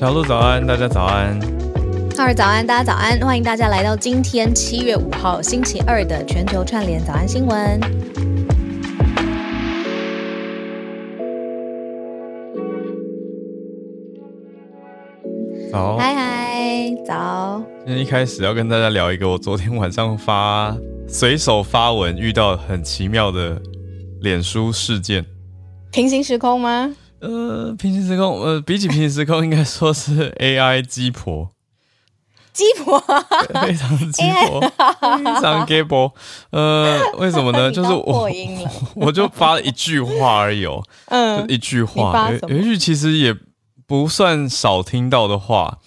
小鹿早安，大家早安。浩儿早安，大家早安，欢迎大家来到今天七月五号星期二的全球串联早安新闻。早，嗨嗨，早。今天一开始要跟大家聊一个我昨天晚上发随手发文遇到很奇妙的脸书事件。平行时空吗？呃，平行时空，呃，比起平行时空，应该说是 AI 鸡婆，鸡婆，非常鸡婆，非常 gay 婆。呃，为什么呢？就是我我就发了一句话而已哦，嗯一句话，有一句其实也不算少听到的话。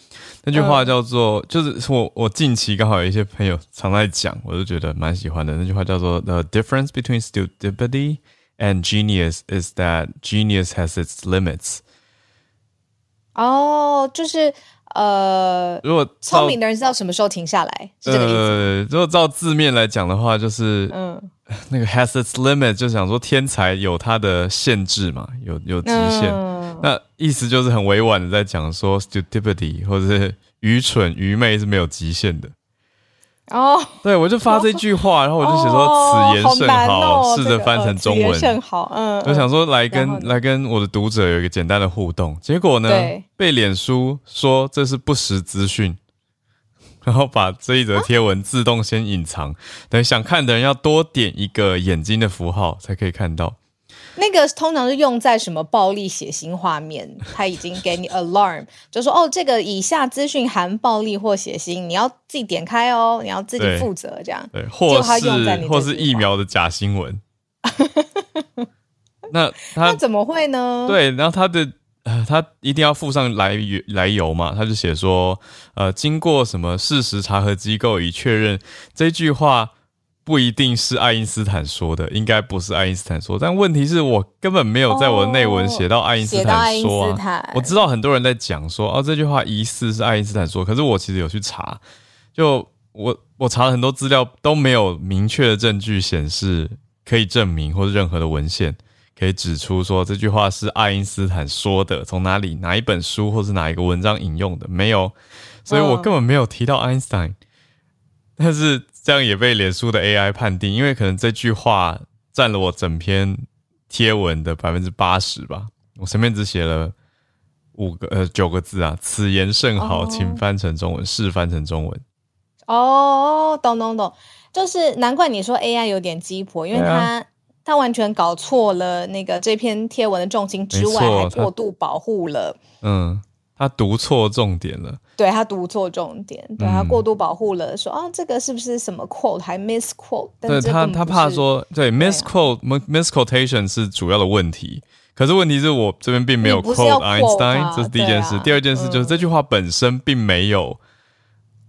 那句话叫做，就是我我近期刚好有一些朋友常在讲，我就觉得蛮喜欢的。那句话叫做 “The difference between stupidity and genius is that genius has its limits”。哦，就是呃，如果聪明的人知道什么时候停下来，是这个意思。呃，如果照字面来讲的话，就是嗯，那个 has its limit，就想说天才有它的限制嘛，有有极限。嗯那意思就是很委婉的在讲说 stupidity 或者是愚蠢、愚昧是没有极限的。哦，对我就发这句话，然后我就写说此言甚哦难哦试着翻成中文。甚好，嗯，我想说来跟来跟我的读者有一个简单的互动，结果呢被脸书说这是不实资讯，然后把这一则贴文自动先隐藏，等想看的人要多点一个眼睛的符号才可以看到。那个通常是用在什么暴力血腥画面，他已经给你 alarm，就说哦，这个以下资讯含暴力或血腥，你要自己点开哦，你要自己对负责这样。对，或果它用在是或是疫苗的假新闻。那他那怎么会呢？，对，然后他的呃，他一定要附上来源来由嘛，他就写说，呃，经过什么事实查核机构已确认这句话不一定是爱因斯坦说的，应该不是爱因斯坦说，但问题是我根本没有在我的内文哦写到爱因斯坦说啊。斯坦，我知道很多人在讲说，哦，这句话疑似是爱因斯坦说，可是我其实有去查，就我我查了很多资料，都没有明确的证据显示可以证明，或者任何的文献可以指出说这句话是爱因斯坦说的，从哪里哪一本书或是哪一个文章引用的，没有，所以我嗯根本没有提到爱因斯坦。但是这样也被脸书的 AI 判定，因为可能这句话占了我整篇贴文的百分之八十吧。我前面只写了五个呃九个字啊，此言甚好，哦请翻成中文，试翻成中文。哦，懂懂懂，就是难怪你说 AI 有点鸡婆，因为对它、啊它完全搞错了那个这篇贴文的重心之外，还过度保护了。嗯，他读错重点了。对他读错重点，对他嗯过度保护了，说啊这个是不是什么 quote 还 misquote？但对他，他怕说，对对啊 misquote、misquotation 是主要的问题。可是问题是我这边并没有 quote quote Einstein，、啊这是第一件事。第二件事就是、嗯这句话本身并没有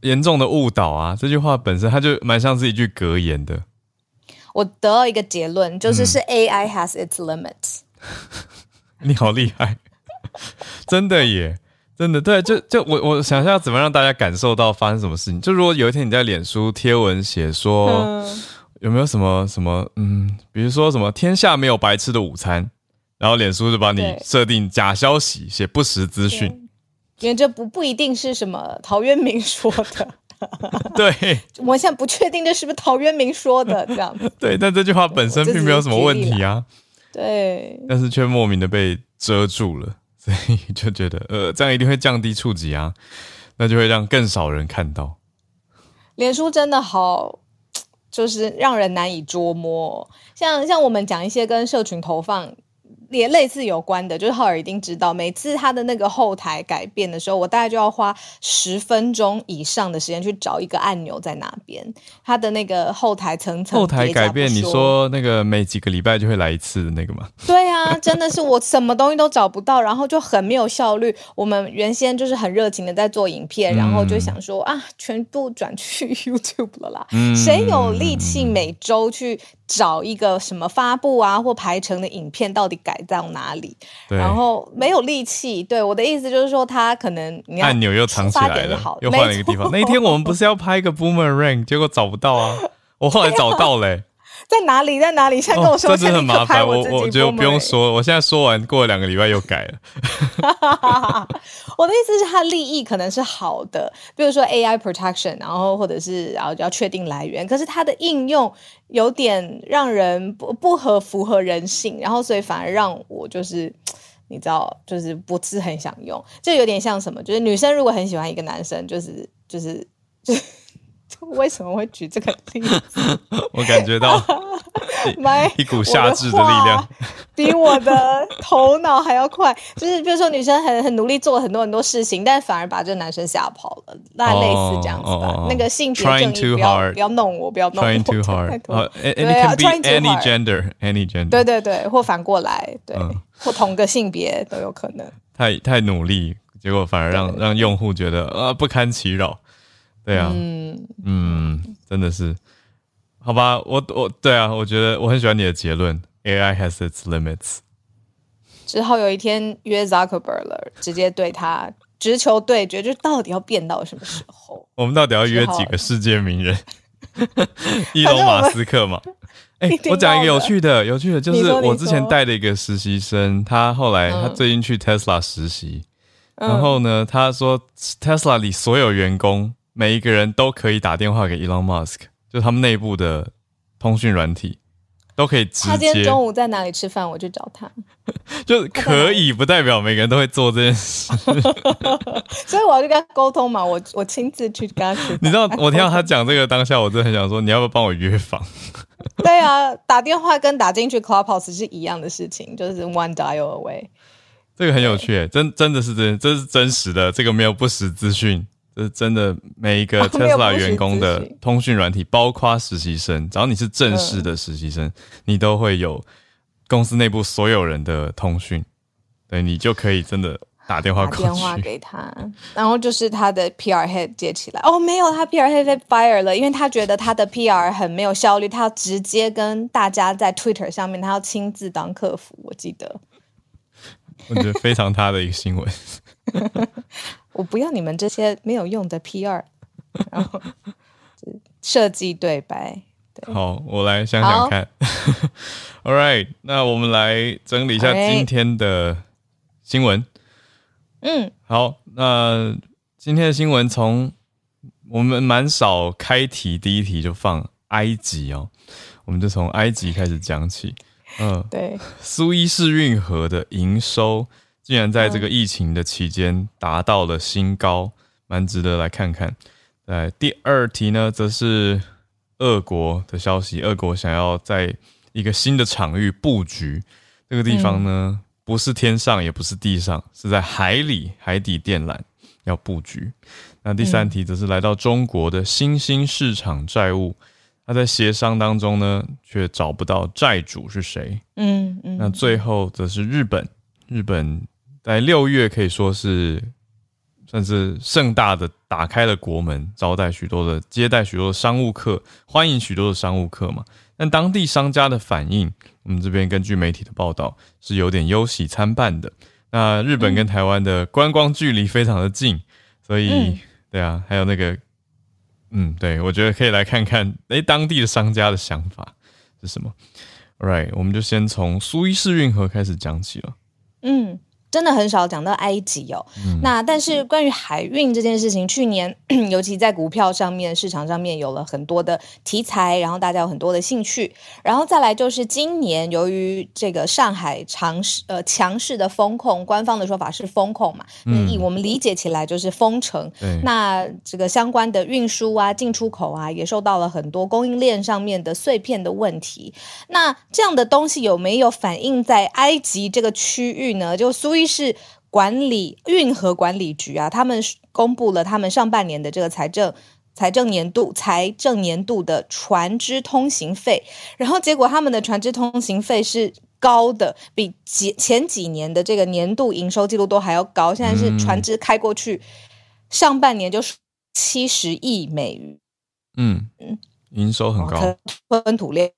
严重的误导啊，这句话本身它就蛮像是一句格言的。我得到一个结论，就是嗯是 AI has its limits。你好厉害，真的耶，真的对，就就我我想一下怎么让大家感受到发生什么事情。就如果有一天你在脸书贴文写说、嗯，有没有什么什么嗯，比如说什么天下没有白吃的午餐，然后脸书就把你设定假消息，写不实资讯，因为这不不一定是什么陶渊明说的，对 我现在不确定这是不是陶渊明说的这样子。对，但这句话本身并没有什么问题啊，对，但是却莫名的被遮住了，所以就觉得呃，这样一定会降低触及啊，那就会让更少人看到。脸书真的好，就是让人难以捉摸、像像我们讲一些跟社群投放也类似有关的，就是浩尔一定知道，每次他的那个后台改变的时候，我大概就要花十分钟以上的时间去找一个按钮在哪边，他的那个后台层层后台改变，你说那个每几个礼拜就会来一次的那个吗？对啊，真的是我什么东西都找不到，然后就很没有效率。我们原先就是很热情的在做影片，然后就想说啊，全部转去 YouTube 了啦。嗯谁有力气每周去找一个什么发布啊或排成的影片到底改到哪里？然后没有力气。对我的意思就是说，他可能你按钮又藏起来了好，又换了一个地方。那一天我们不是要拍一个 boomerang，结果找不到啊，我后来找到嘞、在哪里？在哪里？现在跟我说，哦这真的很麻烦。我我我觉得不用。说，我现在说完，过了两个礼拜又改了。我的意思是，它利益可能是好的，比如说 AI protection，然后或者是然后要确定来源，可是它的应用有点让人不不合符合人性，然后所以反而让我就是你知道，就是不是很想用，就有点像什么，就是女生如果很喜欢一个男生，就是就是就。为什么会举这个例子？我感觉到 一股下至的力量，比我的头脑还要快。就是比如说，女生很很努力做很多很多事情，但反而把这个男生吓跑了。那类似这样子的，那个性别正义不要不要弄我，不要弄我。Trying too hard，对啊，Trying any gender，any gender，对对对，或反过来，对，或同个性别都有可能。太太努力，结果反而让让用户觉得呃不堪其扰。对啊，嗯嗯，真的是，好吧，我我对啊，我觉得我很喜欢你的结论，AI has its limits。之后有一天约 Zuckerberg 了，直接对他直球对决，就到底要变到什么时候？我们到底要约几个世界名人？伊隆马斯克嘛？哎，我讲一个有趣的，有趣的，就是我之前带的一个实习生，他后来他最近去 Tesla 实习，然后呢，他说 Tesla 里所有员工。每一个人都可以打电话给 Elon Musk，就他们内部的通讯软体都可以直接。他今天中午在哪里吃饭？我去找他。就可以，不代表每个人都会做这件事。所以我要去跟他沟通嘛，我我亲自去跟他吃。你知道，我听到他讲这个当下，我真的很想说，你要不要帮我约访？对啊，打电话跟打进去 Clubhouse 是一样的事情，就是 one dial away。这个很有趣，真真的是真，这是真实的，这个没有不实资讯。这是真的，每一个 Tesla 员工的通讯软体，包括实习生，只要你是正式的实习生，你都会有公司内部所有人的通讯，对你就可以真的打电话打电话给他，然后就是他的 PR head 接起来，哦，没有，他 PR head 被 fire 了，因为他觉得他的 PR 很没有效率，他要直接跟大家在 Twitter 上面，他要亲自当客服，我记得，我觉得非常他的一个新闻。我不要你们这些没有用的 P 二，然后设计对白。好，我来想想看。All right，那我们来整理一下今天的新闻。嗯，好，那今天的新闻从我们蛮少开题，第一题就放埃及哦，我们就从埃及开始讲起。嗯，对，苏伊士运河的营收。竟然在这个疫情的期间达到了新高，蛮值得来看看。来，第二题呢，则是俄国的消息。俄国想要在一个新的场域布局，这个地方呢，不是天上，也不是地上，是在海里，海底电缆要布局。那第三题则是来到中国的新兴市场债务，他在协商当中呢，却找不到债主是谁。嗯嗯。那最后则是日本，日本。在六月可以说是算是盛大的打开了国门，招待许多的接待许多的商务客，欢迎许多的商务客嘛。但当地商家的反应，我们这边根据媒体的报道是有点忧喜参半的。那日本跟台湾的观光距离非常的近，所以对啊，还有那个嗯，对我觉得可以来看看，哎，当地的商家的想法是什么？Right，我们就先从苏伊士运河开始讲起了。嗯。真的很少讲到埃及哦，那但是关于海运这件事情，去年 尤其在股票上面、市场上面有了很多的题材，然后大家有很多的兴趣，然后再来就是今年由于这个上海强势呃强势的风控，官方的说法是风控嘛，以我们理解起来就是封城，那这个相关的运输啊、进出口啊，也受到了很多供应链上面的碎片的问题。那这样的东西有没有反映在埃及这个区域呢？就苏伊。是管理运河管理局啊，他们公布了他们上半年的这个财政财政年度财政年度的船只通行费，然后结果他们的船只通行费是高的，比前前几年的这个年度营收记录都还要高。现在是船只开过去，上半年就是七十亿美元，嗯嗯，营收很高，吞吐量。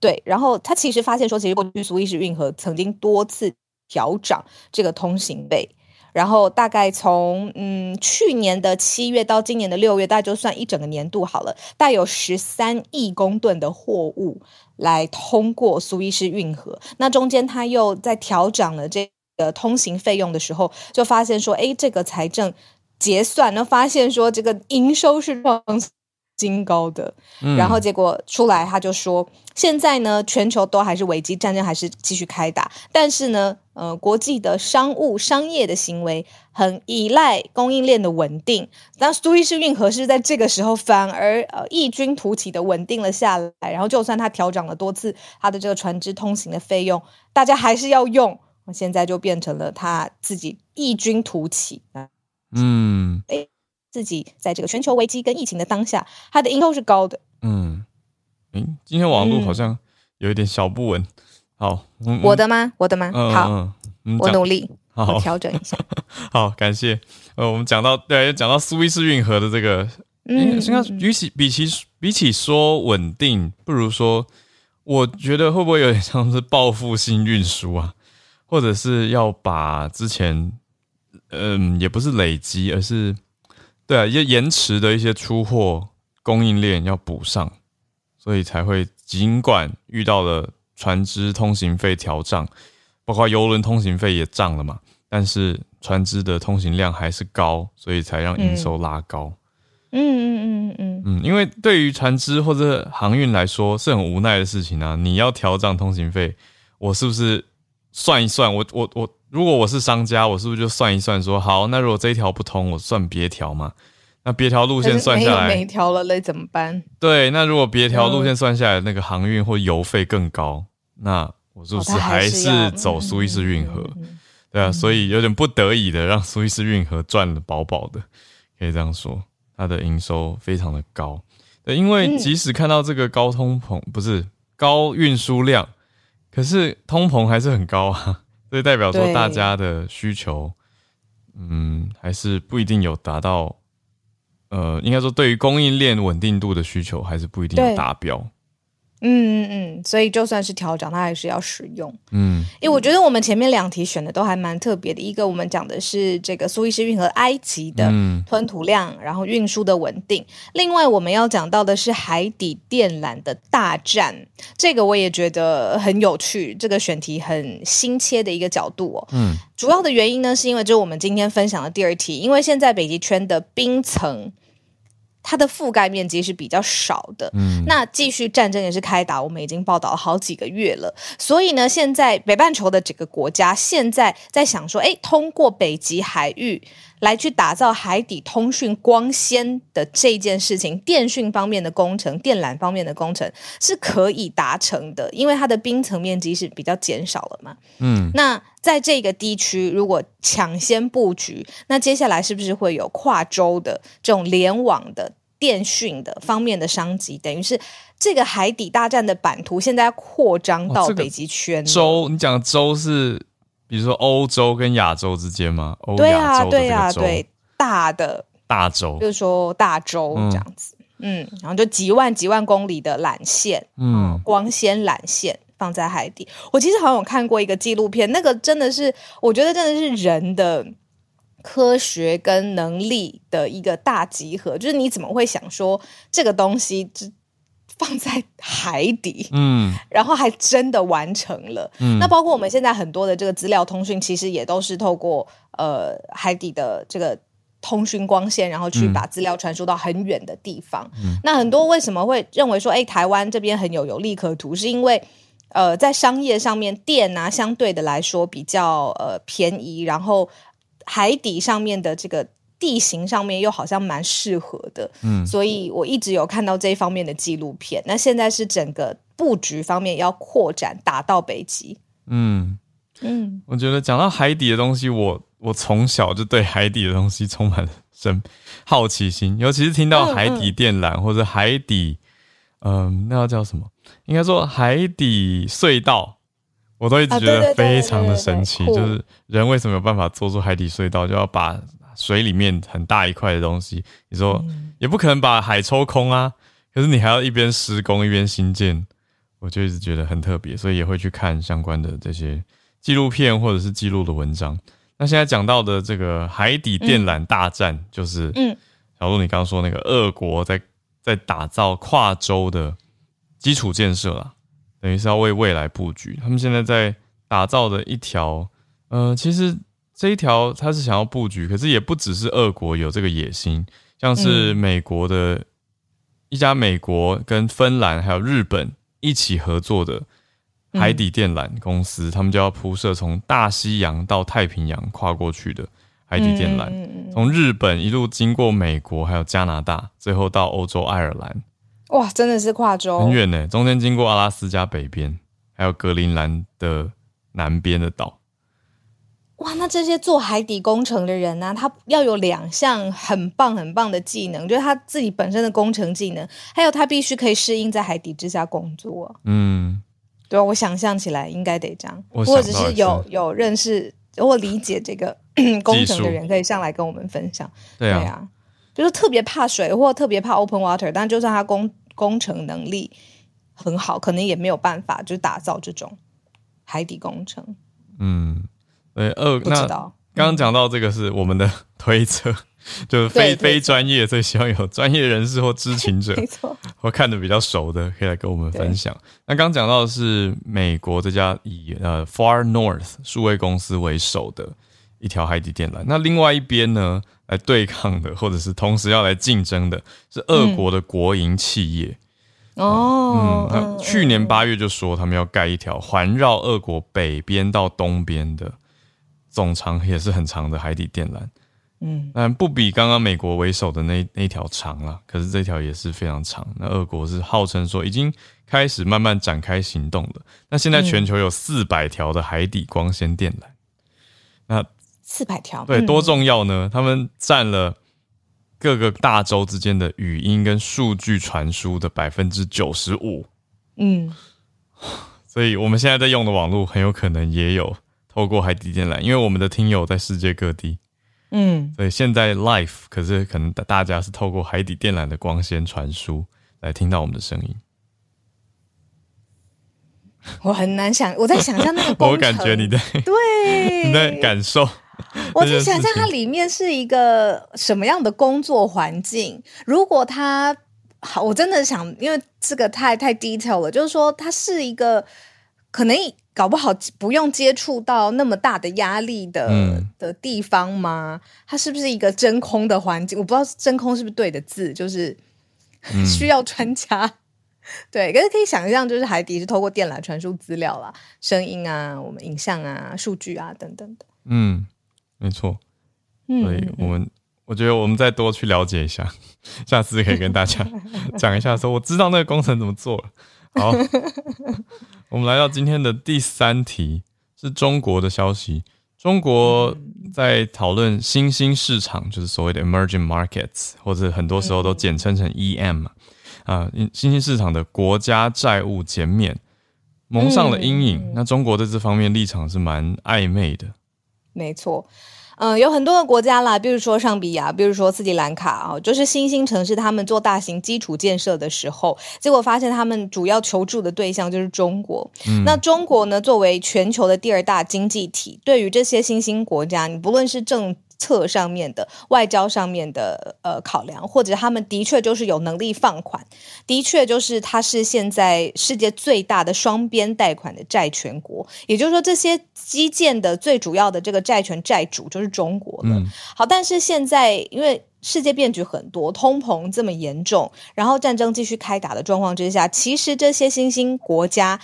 对，然后他其实发现说，其实过去苏伊士运河曾经多次。调涨这个通行费，然后大概从嗯去年的七月到今年的六月，大概就算一整个年度好了，大概有十三亿公吨的货物来通过苏伊士运河。那中间他又在调整了这个通行费用的时候，就发现说，哎，这个财政结算呢，发现说这个营收是创新高的，然后结果出来他就说，现在呢全球都还是危机，战争还是继续开打，但是呢，呃，国际的商务商业的行为很依赖供应链的稳定，那苏伊士运河是在这个时候反而呃异军突起的稳定了下来，然后就算它调整了多次它的这个船只通行的费用，大家还是要用，现在就变成了他自己异军突起。嗯，哎。自己在这个全球危机跟疫情的当下，它的营收是高的。嗯，诶，今天网络好像有一点小不稳。好，我的吗？我的吗？好，我努力，好调整一下。好，感谢。呃，我们讲到对，讲到苏伊士运河的这个，嗯，应该比起比起比起说稳定，不如说，我觉得会不会有点像是报复性运输啊？或者是要把之前，嗯，也不是累积，而是。对啊，延延迟的一些出货供应链要补上，所以才会尽管遇到了船只通行费调涨，包括游轮通行费也涨了嘛，但是船只的通行量还是高，所以才让营收拉高。嗯嗯嗯嗯嗯，因为对于船只或者航运来说是很无奈的事情啊，你要调涨通行费，我是不是算一算，我我我。如果我是商家，我是不是就算一算，说好，那如果这一条不通，我算别条嘛？那别条路线算下来，没条了嘞，怎么办？对，那如果别条路线算下来，那个航运或油费更高，那我是不是还是走苏伊士运河？对啊，所以有点不得已的让苏伊士运河赚了饱饱的，可以这样说，它的营收非常的高。对，因为即使看到这个高通膨，不是高运输量，可是通膨还是很高啊。所以代表说，大家的需求，嗯，还是不一定有达到，呃，应该说对于供应链稳定度的需求，还是不一定有达标。嗯嗯嗯，所以就算是调整，它还是要使用。嗯，因为我觉得我们前面两题选的都还蛮特别的。一个我们讲的是这个苏伊士运河埃及的吞吐量，然后运输的稳定。另外我们要讲到的是海底电缆的大战，这个我也觉得很有趣，这个选题很新切的一个角度哦。嗯，主要的原因呢，是因为就是我们今天分享的第二题，因为现在北极圈的冰层。它的覆盖面积是比较少的，嗯，那继续战争也是开打，我们已经报道了好几个月了，所以呢，现在北半球的几个国家现在在想说，哎，通过北极海域。来去打造海底通讯光纤的这件事情，电讯方面的工程、电缆方面的工程是可以达成的，因为它的冰层面积是比较减少了嘛。嗯，那在这个地区如果抢先布局，那接下来是不是会有跨州的这种联网的电讯的方面的商机？等于是这个海底大战的版图现在扩张到北极圈。州，你讲的洲是？比如说欧洲跟亚洲之间吗？对啊，对啊，对，大的大洲，就是说大洲这样子，嗯，然后就几万几万公里的缆线，嗯，光纤缆线放在海底。我其实好像有看过一个纪录片，那个真的是，我觉得真的是人的科学跟能力的一个大集合。就是你怎么会想说这个东西？放在海底，嗯，然后还真的完成了。嗯，那包括我们现在很多的这个资料通讯，其实也都是透过呃海底的这个通讯光纤，然后去把资料传输到很远的地方。嗯，那很多为什么会认为说，哎，台湾这边很有有利可图，是因为呃在商业上面电啊相对的来说比较呃便宜，然后海底上面的这个。地形上面又好像蛮适合的，嗯，所以我一直有看到这一方面的纪录片。那现在是整个布局方面要扩展，打到北极。嗯嗯，我觉得讲到海底的东西，我我从小就对海底的东西充满了 深好奇心，尤其是听到海底电缆或者海底，嗯，那要叫什么？应该说海底隧道，我都一直觉得非常的神奇。就是人为什么有办法做出海底隧道，就要把水里面很大一块的东西，你说也不可能把海抽空啊。可是你还要一边施工一边新建，我就一直觉得很特别，所以也会去看相关的这些纪录片或者是记录的文章。那现在讲到的这个海底电缆大战，就是嗯，小鹿你刚刚说那个俄国在在打造跨洲的基础建设啦，等于是要为未来布局。他们现在在打造的一条，呃，其实这一条它是想要布局，可是也不只是俄国有这个野心，像是美国的一家美国跟芬兰还有日本一起合作的。海底电缆公司，他们就要铺设从大西洋到太平洋跨过去的海底电缆，从日本一路经过美国，还有加拿大，最后到欧洲爱尔兰。哇，真的是跨洲很远呢，中间经过阿拉斯加北边，还有格陵兰的南边的岛。哇，那这些做海底工程的人呢，他要有两项很棒很棒的技能，就是他自己本身的工程技能，还有他必须可以适应在海底之下工作。嗯。对，我想象起来应该得这样，或者是有有认识或理解这个 工程的人，可以上来跟我们分享。对啊，就是特别怕水或特别怕 open water，但就算他工工程能力很好，可能也没有办法就打造这种海底工程。嗯，对，二不知道。刚刚讲到这个是我们的 推测。就是非非专业，所以希望有专业人士或知情者，没错，或看的比较熟的，可以来跟我们分享。那刚讲到的是美国这家以呃 Far North 数位公司为首的一条海底电缆。那另外一边呢，来对抗的，或者是同时要来竞争的，是俄国的国营企业。哦，嗯，去年八月就说他们要盖一条环绕俄国北边到东边的，总长也是很长的海底电缆。嗯，但不比刚刚美国为首的那那条长了，可是这条也是非常长。那俄国是号称说已经开始慢慢展开行动了。那现在全球有四百条的海底光纤电缆，那四百条对多重要呢？他们占了各个大洲之间的语音跟数据传输的百分之九十五。嗯，所以我们现在在用的网络很有可能也有透过海底电缆，因为我们的听友在世界各地。嗯，所以现在 life 可是可能大家是透过海底电缆的光纤传输来听到我们的声音。我很难想，我在想象那个 我感觉你在对 你在感受，我在想象它里面是一个什么样的工作环境。如果它好，我真的想，因为这个太太 detail 了，就是说它是一个可能。搞不好不用接触到那么大的压力的的地方吗？它是不是一个真空的环境？我不知道真空是不是对的字，就是 需要专家。对，可是可以想象，就是海底是透过电缆传输资料啦，声音啊、我们影像啊、数据啊等等的。嗯，没错。所以我们我觉得我们再多去了解一下，下次可以跟大家 讲一下，说我知道那个工程怎么做了。好，我们来到今天的第三题，是中国的消息。中国在讨论新兴市场，就是所谓的 emerging markets，或者很多时候都简称成 EM 啊，新兴市场的国家债务减免蒙上了阴影。那中国在这方面立场是蛮暧昧的。没错。嗯，有很多的国家啦，比如说上比亚，比如说斯里兰卡啊，就是新兴城市，他们做大型基础建设的时候，结果发现他们主要求助的对象就是中国。那中国呢，作为全球的第二大经济体，对于这些新兴国家，你不论是政策上面的、外交上面的呃考量，或者他们的确就是有能力放款，的确就是它是现在世界最大的双边贷款的债权国，也就是说这些。基建的最主要的这个债权债主就是中国了。好，但是现在因为世界变局很多，通膨这么严重，然后战争继续开打的状况之下，其实这些新兴国家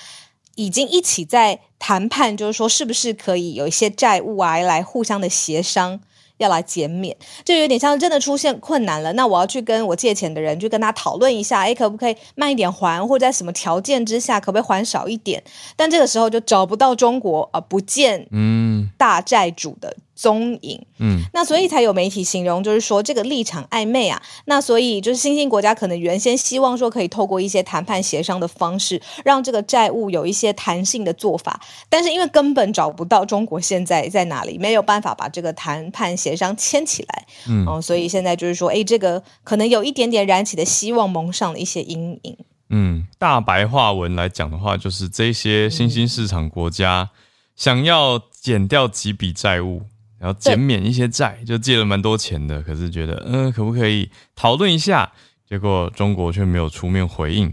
已经一起在谈判，就是说是不是可以有一些债务啊来互相的协商。要来减免，就有点像真的出现困难了。那我要去跟我借钱的人，去跟他讨论一下，哎，可不可以慢一点还，或者在什么条件之下，可不可以还少一点？但这个时候就找不到中国啊，不见嗯大债主的。踪影，嗯，那所以才有媒体形容，就是说这个立场暧昧啊。那所以就是新兴国家可能原先希望说可以透过一些谈判协商的方式，让这个债务有一些弹性的做法，但是因为根本找不到中国现在在哪里，没有办法把这个谈判协商牵起来，嗯，所以现在就是说，哎，这个可能有一点点燃起的希望蒙上了一些阴影。嗯，大白话文来讲的话，就是这些新兴市场国家想要减掉几笔债务。然后减免一些债，就借了蛮多钱的，可是觉得嗯，可不可以讨论一下？结果中国却没有出面回应。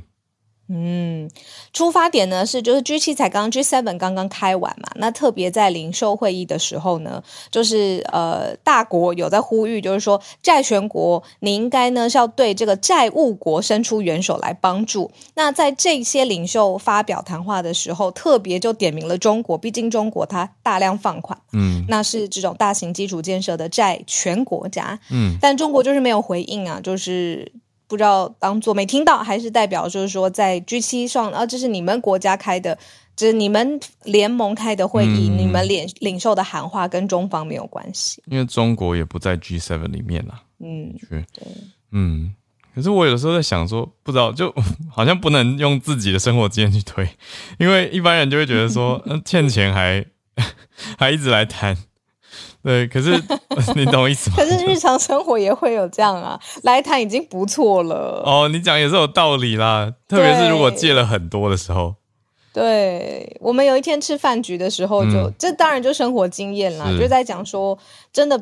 嗯，出发点呢是就是 G 七才刚 G seven 刚刚开完嘛，那特别在零售会议的时候呢，就是呃大国有在呼吁，就是说债权国你应该呢是要对这个债务国伸出援手来帮助。那在这些领袖发表谈话的时候，特别就点名了中国，毕竟中国它大量放款，嗯，那是这种大型基础建设的债权国家，嗯，但中国就是没有回应啊，就是。不知道当做没听到，还是代表就是说在 G 七上啊，这是你们国家开的，这是你们联盟开的会议，你们领领袖的喊话跟中方没有关系。因为中国也不在 G seven 里面啦。嗯，对，嗯。可是我有的时候在想说，不知道就好像不能用自己的生活经验去推，因为一般人就会觉得说，嗯，欠钱还 还一直来谈。对，可是 你懂意思吗？可是日常生活也会有这样啊，来谈已经不错了。哦，你讲也是有道理啦，特别是如果借了很多的时候。对，我们有一天吃饭局的时候，就这当然就生活经验啦，就在讲说，真的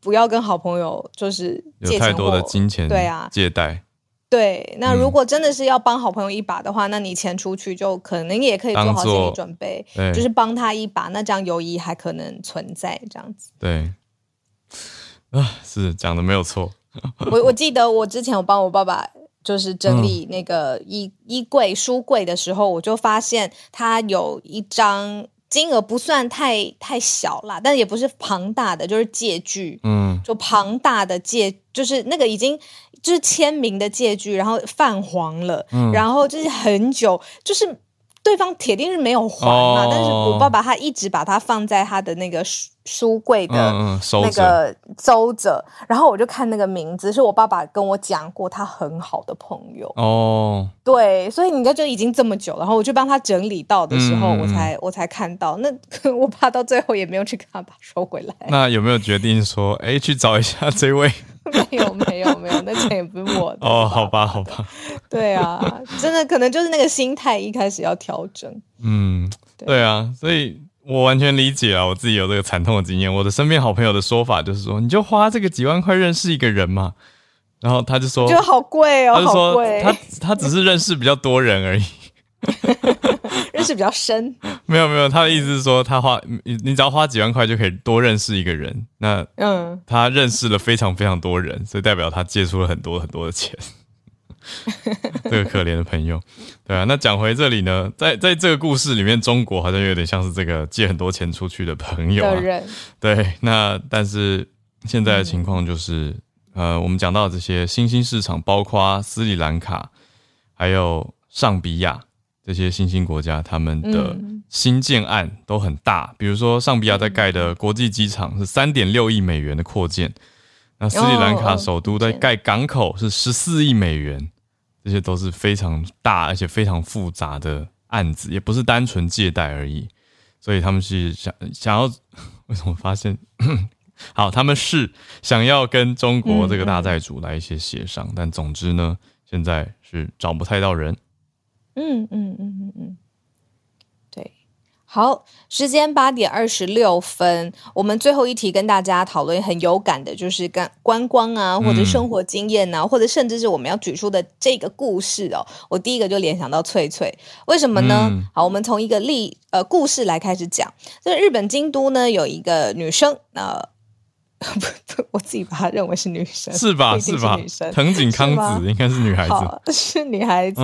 不要跟好朋友就是有太多的金钱，对啊，借贷。对，那如果真的是要帮好朋友一把的话，那你钱出去就可能也可以做好心理准备，就是帮他一把，那这样友谊还可能存在这样子。对，啊，是讲的没有错。我我记得我之前我帮我爸爸就是整理那个衣衣柜书柜的时候，我就发现他有一张金额不算太太小啦，但也不是庞大的，就是借据，嗯，就庞大的借，就是那个已经。就是签名的借据，然后泛黄了，嗯然后就是很久，就是对方铁定是没有还嘛，但是我爸爸他一直把它放在他的那个书书柜的那个收着，然后我就看那个名字，是我爸爸跟我讲过他很好的朋友。哦，对，所以你看就已经这么久，然后我就帮他整理到的时候，我才我才看到，那 我爸到最后也没有去跟他把收回来。那有没有决定说，哎，去找一下这位？没有没有没有，那钱也不是我的哦。好吧好吧，对啊，真的可能就是那个心态一开始要调整。嗯，对啊，所以我完全理解啊，我自己有这个惨痛的经验。我的身边好朋友的说法就是说，你就花这个几万块认识一个人嘛，然后他就说，就好贵哦，他就说他他只是认识比较多人而已。认识比较深，没有没有，他的意思是说，他花你你只要花几万块就可以多认识一个人。那嗯，他认识了非常非常多人，所以代表他借出了很多很多的钱。这个可怜的朋友，对啊。那讲回这里呢，在在这个故事里面，中国好像有点像是这个借很多钱出去的朋友啊。对，那但是现在的情况就是，呃，我们讲到这些新兴市场，包括斯里兰卡，还有上比亚。这些新兴国家，他们的新建案都很大，比如说上比亚在盖的国际机场是三点六亿美元的扩建，那斯里兰卡首都在盖港口是十四亿美元，这些都是非常大而且非常复杂的案子，也不是单纯借贷而已，所以他们是想想要 为什么发现？好，他们是想要跟中国这个大债主来一些协商，但总之呢，现在是找不太到人。嗯嗯嗯嗯嗯，对，好，时间八点二十六分，我们最后一题跟大家讨论很有感的，就是跟观光啊，或者生活经验啊，或者甚至是我们要举出的这个故事哦。我第一个就联想到翠翠，为什么呢？好，我们从一个例呃故事来开始讲。在日本京都呢，有一个女生呃。不不，我自己把她认为是女生，是吧？是吧？女生藤井康子应该是女孩子，是女孩子。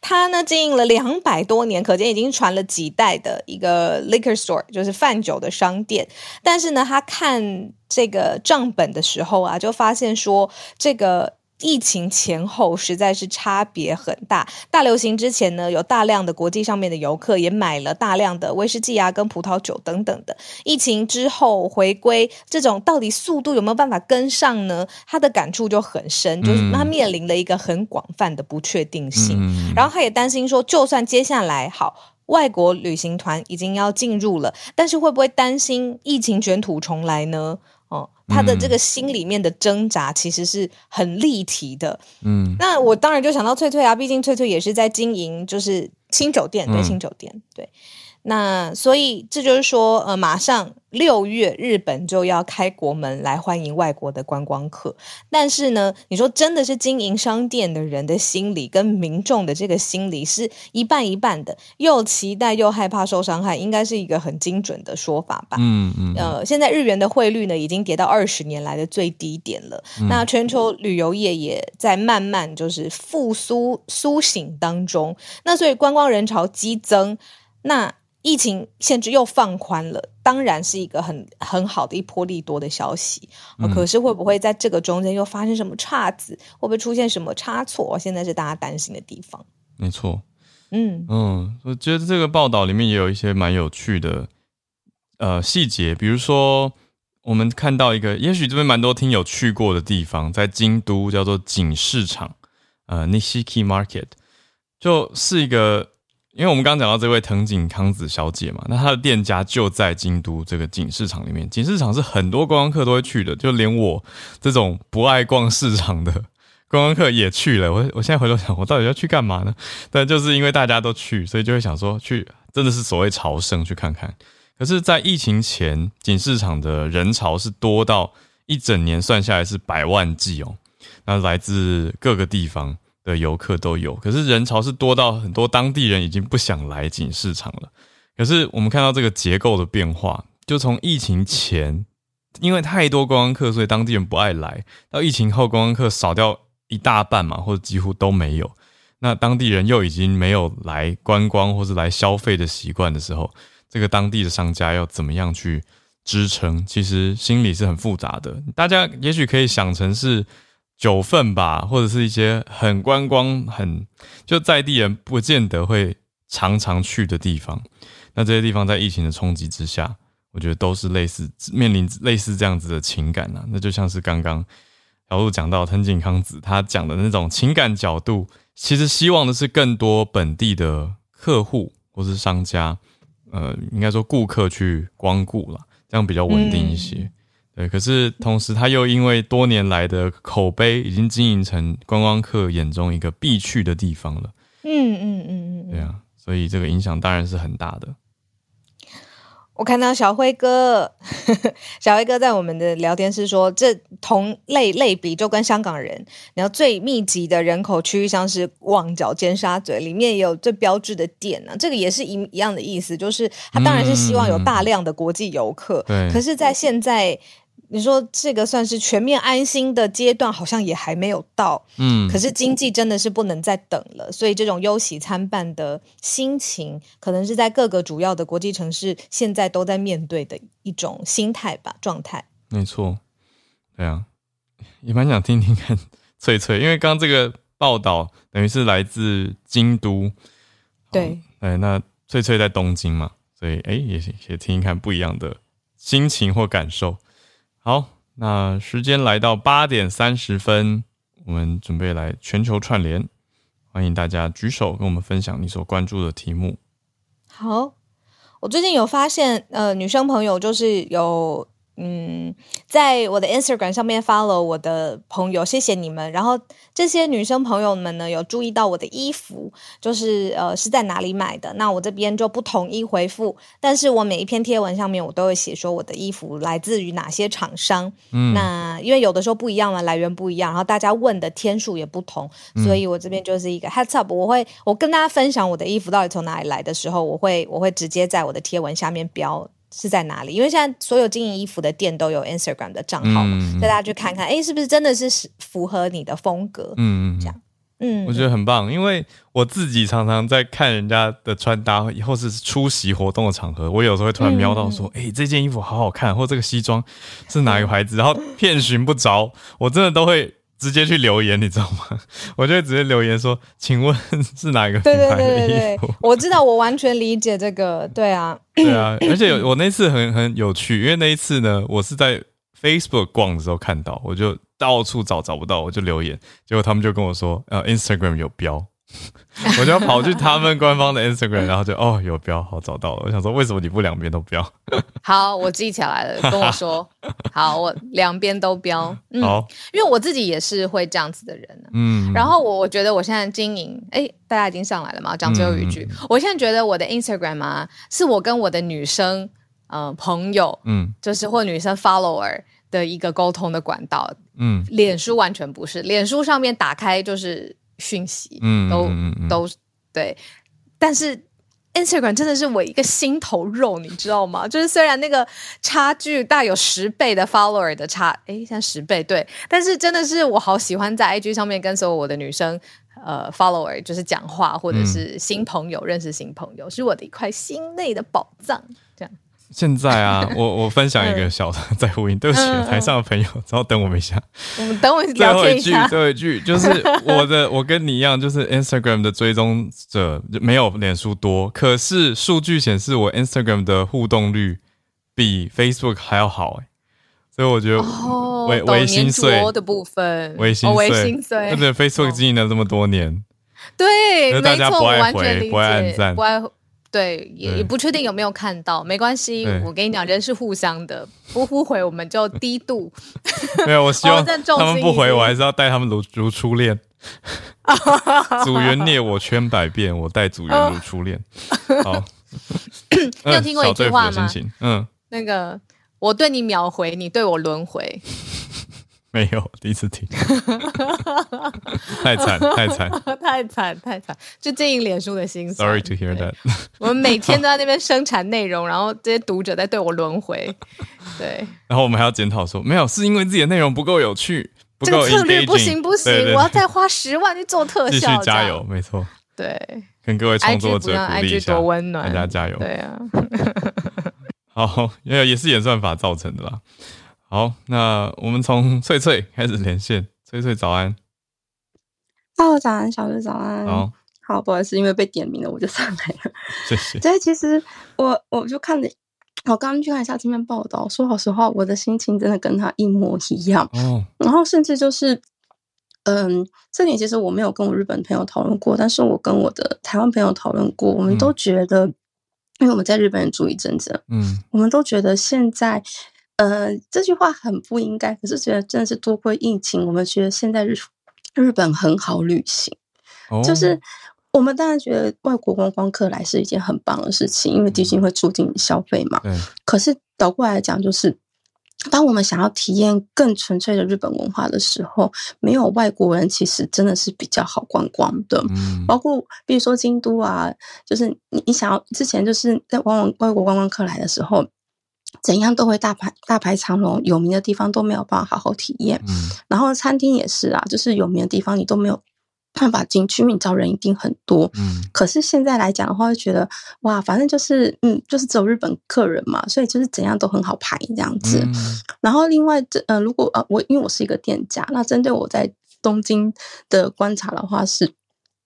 她呢经营了两百多年，可见已经传了几代的一个 liquor store，就是贩酒的商店。但是呢，她看这个账本的时候啊，就发现说这个。疫情前后实在是差别很大。大流行之前呢，有大量的国际上面的游客也买了大量的威士忌啊、跟葡萄酒等等的。疫情之后回归，这种到底速度有没有办法跟上呢？他的感触就很深，就是他面临了一个很广泛的不确定性。然后他也担心说，就算接下来好，外国旅行团已经要进入了，但是会不会担心疫情卷土重来呢？哦，他的这个心里面的挣扎其实是很立体的。嗯，那我当然就想到翠翠啊，毕竟翠翠也是在经营，就是新酒店，对新酒店，对。那所以这就是说，呃，马上六月日本就要开国门来欢迎外国的观光客。但是呢，你说真的是经营商店的人的心理跟民众的这个心理是一半一半的，又期待又害怕受伤害，应该是一个很精准的说法吧？嗯嗯，呃，现在日元的汇率呢已经跌到二十年来的最低点了。那全球旅游业也在慢慢就是复苏苏醒当中。那所以观光人潮激增，那。疫情限制又放宽了，当然是一个很很好的一波利多的消息。可是会不会在这个中间又发生什么岔子？会不会出现什么差错？现在是大家担心的地方。没错，嗯嗯，我觉得这个报道里面也有一些蛮有趣的呃细节，比如说我们看到一个，也许这边蛮多听友去过的地方，在京都叫做锦市场，呃，Nishiki Market，就是一个。因为我们刚讲到这位藤井康子小姐嘛，那她的店家就在京都这个景市场里面。景市场是很多观光客都会去的，就连我这种不爱逛市场的观光客也去了。我 我现在回头想，我到底要去干嘛呢？但就是因为大家都去，所以就会想说去，真的是所谓朝圣去看看。可是，在疫情前，景市场的人潮是多到一整年算下来是百万计哦，那来自各个地方。的游客都有，可是人潮是多到很多当地人已经不想来景市场了。可是我们看到这个结构的变化，就从疫情前，因为太多观光客，所以当地人不爱来；到疫情后，观光客少掉一大半嘛，或者几乎都没有。那当地人又已经没有来观光或者来消费的习惯的时候，这个当地的商家要怎么样去支撑？其实心里是很复杂的。大家也许可以想成是。九份吧，或者是一些很观光、很就在地人不见得会常常去的地方。那这些地方在疫情的冲击之下，我觉得都是类似面临类似这样子的情感呐。那就像是刚刚小鹿讲到藤井康子他讲的那种情感角度，其实希望的是更多本地的客户或是商家，呃，应该说顾客去光顾了，这样比较稳定一些。对，可是同时他又因为多年来的口碑，已经经营成观光客眼中一个必去的地方了。嗯嗯嗯嗯，对啊，所以这个影响当然是很大的。我看到小辉哥，小辉哥在我们的聊天室说，这同类类比就跟香港人，然后最密集的人口区域像是旺角、尖沙咀，里面也有最标志的店呢。这个也是一一样的意思，就是他当然是希望有大量的国际游客，可是，在现在。你说这个算是全面安心的阶段，好像也还没有到。嗯，可是经济真的是不能再等了，所以这种忧喜参半的心情，可能是在各个主要的国际城市现在都在面对的一种心态吧，状态。没错，对啊，也蛮想听听看翠翠，因为刚刚这个报道等于是来自京都，对，哎，那翠翠在东京嘛，所以哎，也也听一看不一样的心情或感受。好，那时间来到八点三十分，我们准备来全球串联，欢迎大家举手跟我们分享你所关注的题目。好，我最近有发现，呃，女生朋友就是有。嗯，在我的 Instagram 上面 follow 我的朋友，谢谢你们。然后这些女生朋友们呢，有注意到我的衣服，就是呃是在哪里买的。那我这边就不统一回复，但是我每一篇贴文上面我都会写说我的衣服来自于哪些厂商。嗯，那因为有的时候不一样嘛，来源不一样，然后大家问的天数也不同，所以我这边就是一个 heads up。我会我跟大家分享我的衣服到底从哪里来的时候，我会我会直接在我的贴文下面标。是在哪里？因为现在所有经营衣服的店都有 Instagram 的账号嘛，带大家去看看，哎，是不是真的是符合你的风格？嗯嗯，这样，嗯，我觉得很棒，因为我自己常常在看人家的穿搭，或是出席活动的场合，我有时候会突然瞄到说，哎，这件衣服好好看，或这个西装是哪一个牌子，然后 遍寻不着，我真的都会。直接去留言，你知道吗？我就会直接留言说：“请问 是哪一个品牌的衣服？”我知道，我完全理解这个。对啊，对啊，而且我那次很很有趣，因为那一次呢，我是在 Facebook 逛的时候看到，我就到处找找不到，我就留言，结果他们就跟我说：“呃，Instagram 有标。” 我就要跑去他们官方的 Instagram，然后就哦有标，好找到了。我想说，为什么你不两边都标？好，我记起来了，跟我说。好，我两边都标。嗯，好，因为我自己也是会这样子的人呢。嗯，然后我我觉得我现在经营，哎，大家已经上来了嘛？讲最后一句，我现在觉得我的 Instagram 啊，是我跟我的女生呃朋友，嗯就是或女生 follower 的一个沟通的管道。嗯脸书完全不是，脸书上面打开就是讯息，嗯都嗯嗯嗯都对，但是 Instagram 真的是我一个心头肉，你知道吗？就是虽然那个差距大有十倍的 follower 的差，诶，现在十倍对，但是真的是我好喜欢在 IG 上面跟所有我的女生呃 follower 就是讲话，或者嗯是新朋友、认识新朋友，是我的一块心内的宝藏。现在啊，我我分享一个嗯。小的 在呼应，对不起，台上的朋友，稍后等我们一下。我们等我最聊后一句。最后一句就是 我的，我跟你一样，就是 Instagram 的追踪者没有脸书多，可是数据显示我 Instagram 的互动率比 Facebook 还要好哎、所以我觉得哦，为懂为心碎。的部分，微心碎，心碎，对对，Facebook 经营了这么多年，对，可是大，家不爱回不爱赞。不爱对，也也不确定有没有看到，没关系，我跟你讲，人是互相的，不互回我们就低度，没有，我希望 他们不回，我还是要带他们如如初恋。组员虐我千百遍，我待组员如初恋。好，你有听过一句话吗嗯，那个我对你秒回，你对我轮回，没有，第一次听，太惨，太惨。太惨太惨，就经营脸书的心酸。Sorry to hear that。我们每天都在那边生产内容，然后这些读者在对我轮回，对。然后我们还要检讨说，没有，是因为自己的内容不够有趣，不这够个策略不行不行，对对我要再花十万去做特效继效，续加油，。没错，对跟各位创作者让鼓励一下，多温暖，大家加油。对啊，好，因为也是演算法造成的啦。好，那我们从翠翠开始连线，翠翠早安，Hello，早安，小月早安。好，好，不好意思，因为被点名了，我就上来了。谢谢。对，其实我我就看了，我刚刚去看一下这篇报道，说老实话，我的心情真的跟他一模一样。哦，然后甚至就是，嗯，这点其实我没有跟我日本朋友讨论过，但是我跟我的台湾朋友讨论过，我们都觉得，因为我们在日本人住一阵子，嗯我们都觉得现在，呃，这句话很不应该，可是觉得真的是多亏疫情，我们觉得现在日日本很好旅行。哦，就是我们当然觉得外国观光客来是一件很棒的事情，因为毕竟会促进消费嘛。对，可是倒过来讲，就是当我们想要体验更纯粹的日本文化的时候，没有外国人其实真的是比较好观光的。嗯包括比如说京都啊，就是你你想要之前就是在往往外国观光客来的时候，怎样都会大排大排长龙，有名的地方都没有办法好好体验。嗯然后餐厅也是啊，就是有名的地方你都没有办法进去，因为你知道人一定很多。嗯可是现在来讲的话，会觉得哇，反正就是嗯，就是只有日本客人嘛，所以就是怎样都很好排这样子。嗯然后另外这呃，如果呃我因为我是一个店家，那针对我在东京的观察的话是，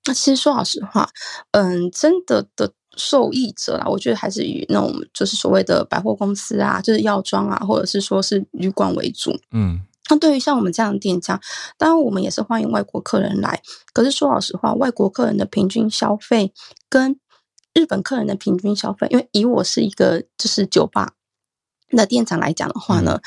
那其实说老实话，嗯，真的的受益者啦，我觉得还是以那种就是所谓的百货公司啊，就是药妆啊，或者是说是旅馆为主。嗯那对于像我们这样的店家，当然我们也是欢迎外国客人来。可是说老实话，外国客人的平均消费跟日本客人的平均消费，因为以我是一个就是酒吧的店长来讲的话呢，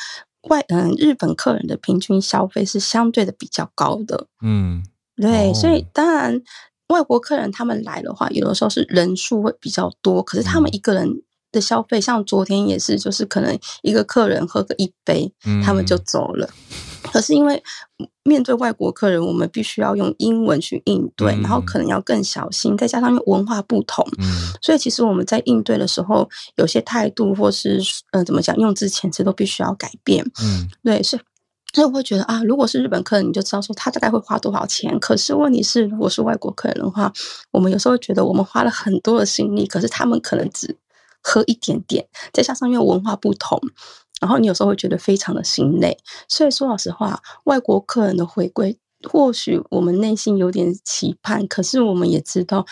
外嗯日本客人的平均消费是相对的比较高的。嗯对，所以哦当然外国客人他们来的话，有的时候是人数会比较多，可是他们嗯一个人的消费，像昨天也是，就是可能一个客人喝个一杯，他们就嗯走了。可是因为面对外国客人，我们必须要用英文去应对，然后嗯可能要更小心，再加上因为文化不同，嗯所以其实我们在应对的时候，有些态度或是呃怎么讲，用之前词都必须要改变。嗯对，是。所以我会觉得啊，如果是日本客人，你就知道说他大概会花多少钱。可是问题是，如果是外国客人的话，我们有时候会觉得我们花了很多的心力，可是他们可能只喝一点点，再加上因为文化不同，然后你有时候会觉得非常的心累。所以说老实话，外国客人的回归，或许我们内心有点期盼，可是我们也知道，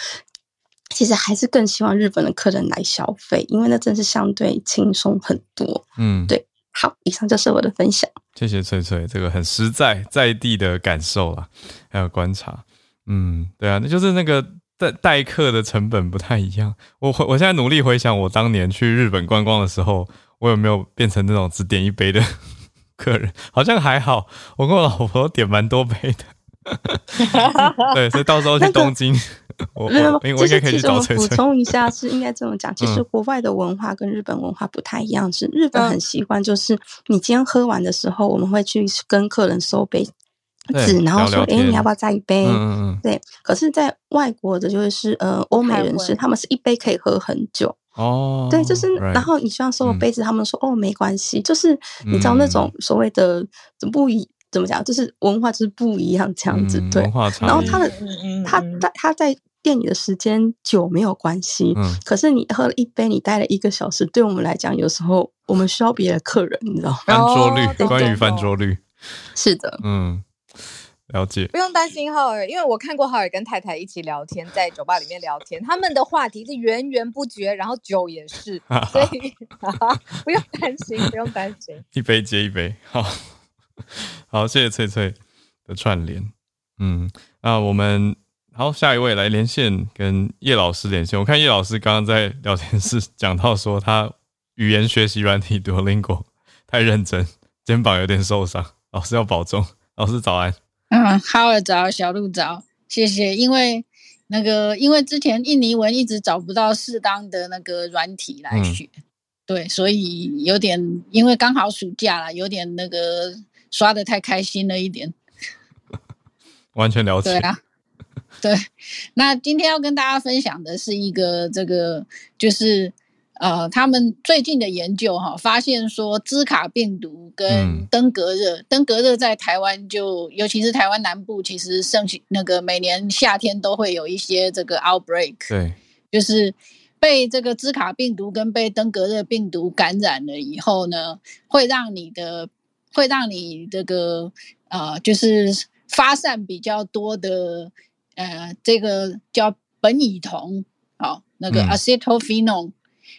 其实还是更希望日本的客人来消费，因为那真是相对轻松很多。嗯，对好，以上就是我的分享。谢谢翠翠，这个很实在在地的感受啊，还有观察。嗯，对啊，那就是那个代代客的成本不太一样。我我现在努力回想，我当年去日本观光的时候，我有没有变成那种只点一杯的客人？好像还好，我跟我老婆点蛮多杯的。对，所以到时候去东京，我我我应该可以去其实我补。充一下，是应该这么讲。其实嗯国外的文化跟日本文化不太一样，是日本很习惯，就是你今天喝完的时候，我们会去跟客人收杯对子，然后说：“哎，你要不要再一杯？”对，可是，在外国的就是呃，欧美人士，他们是一杯可以喝很久。哦，对，就是，然后你希望收了嗯杯子，他们说哦没关系，就是你知道那种所谓的不一怎么讲，就是文化就是不一样这样子。对嗯文，化差。然后他的他嗯在他在店里的时间久没有关系，嗯可是你喝了一杯，你待了一个小时，对我们来讲，有时候我们需要别的客人，你知道吗？翻桌率关于翻桌率，是的，嗯，了解。不用担心浩尔，因为我看过浩尔跟太太一起聊天，在酒吧里面聊天，他们的话题是源源不绝，然后酒也是，所以 不用担心，不用担心。一杯接一杯，好 好，谢谢翠翠的串联。嗯，那我们好，下一位来连线跟叶老师连线。我看叶老师刚刚在聊天室 讲到说，他语言学习软体 Duolingo 太认真，肩膀有点受伤，老师要保重。老师早安。嗯，哈尔早，小鹿早，谢谢。因为那个，因为之前印尼文一直找不到适当的那个软体来嗯学，对，所以有点，因为刚好暑假了，有点那个刷的太开心了一点。完全了解。对啊，对。那今天要跟大家分享的是一个这个，就是呃，他们最近的研究哈，发现说兹卡病毒跟嗯登革热，登革热在台湾就，尤其是台湾南部，其实盛行那个每年夏天都会有一些这个 outbreak，对，就是。被这个兹卡病毒跟被登革热病毒感染了以后呢，会让你的会让你这个呃，就是发散比较多的呃，这个叫苯乙酮，好、那个嗯。acetophenone、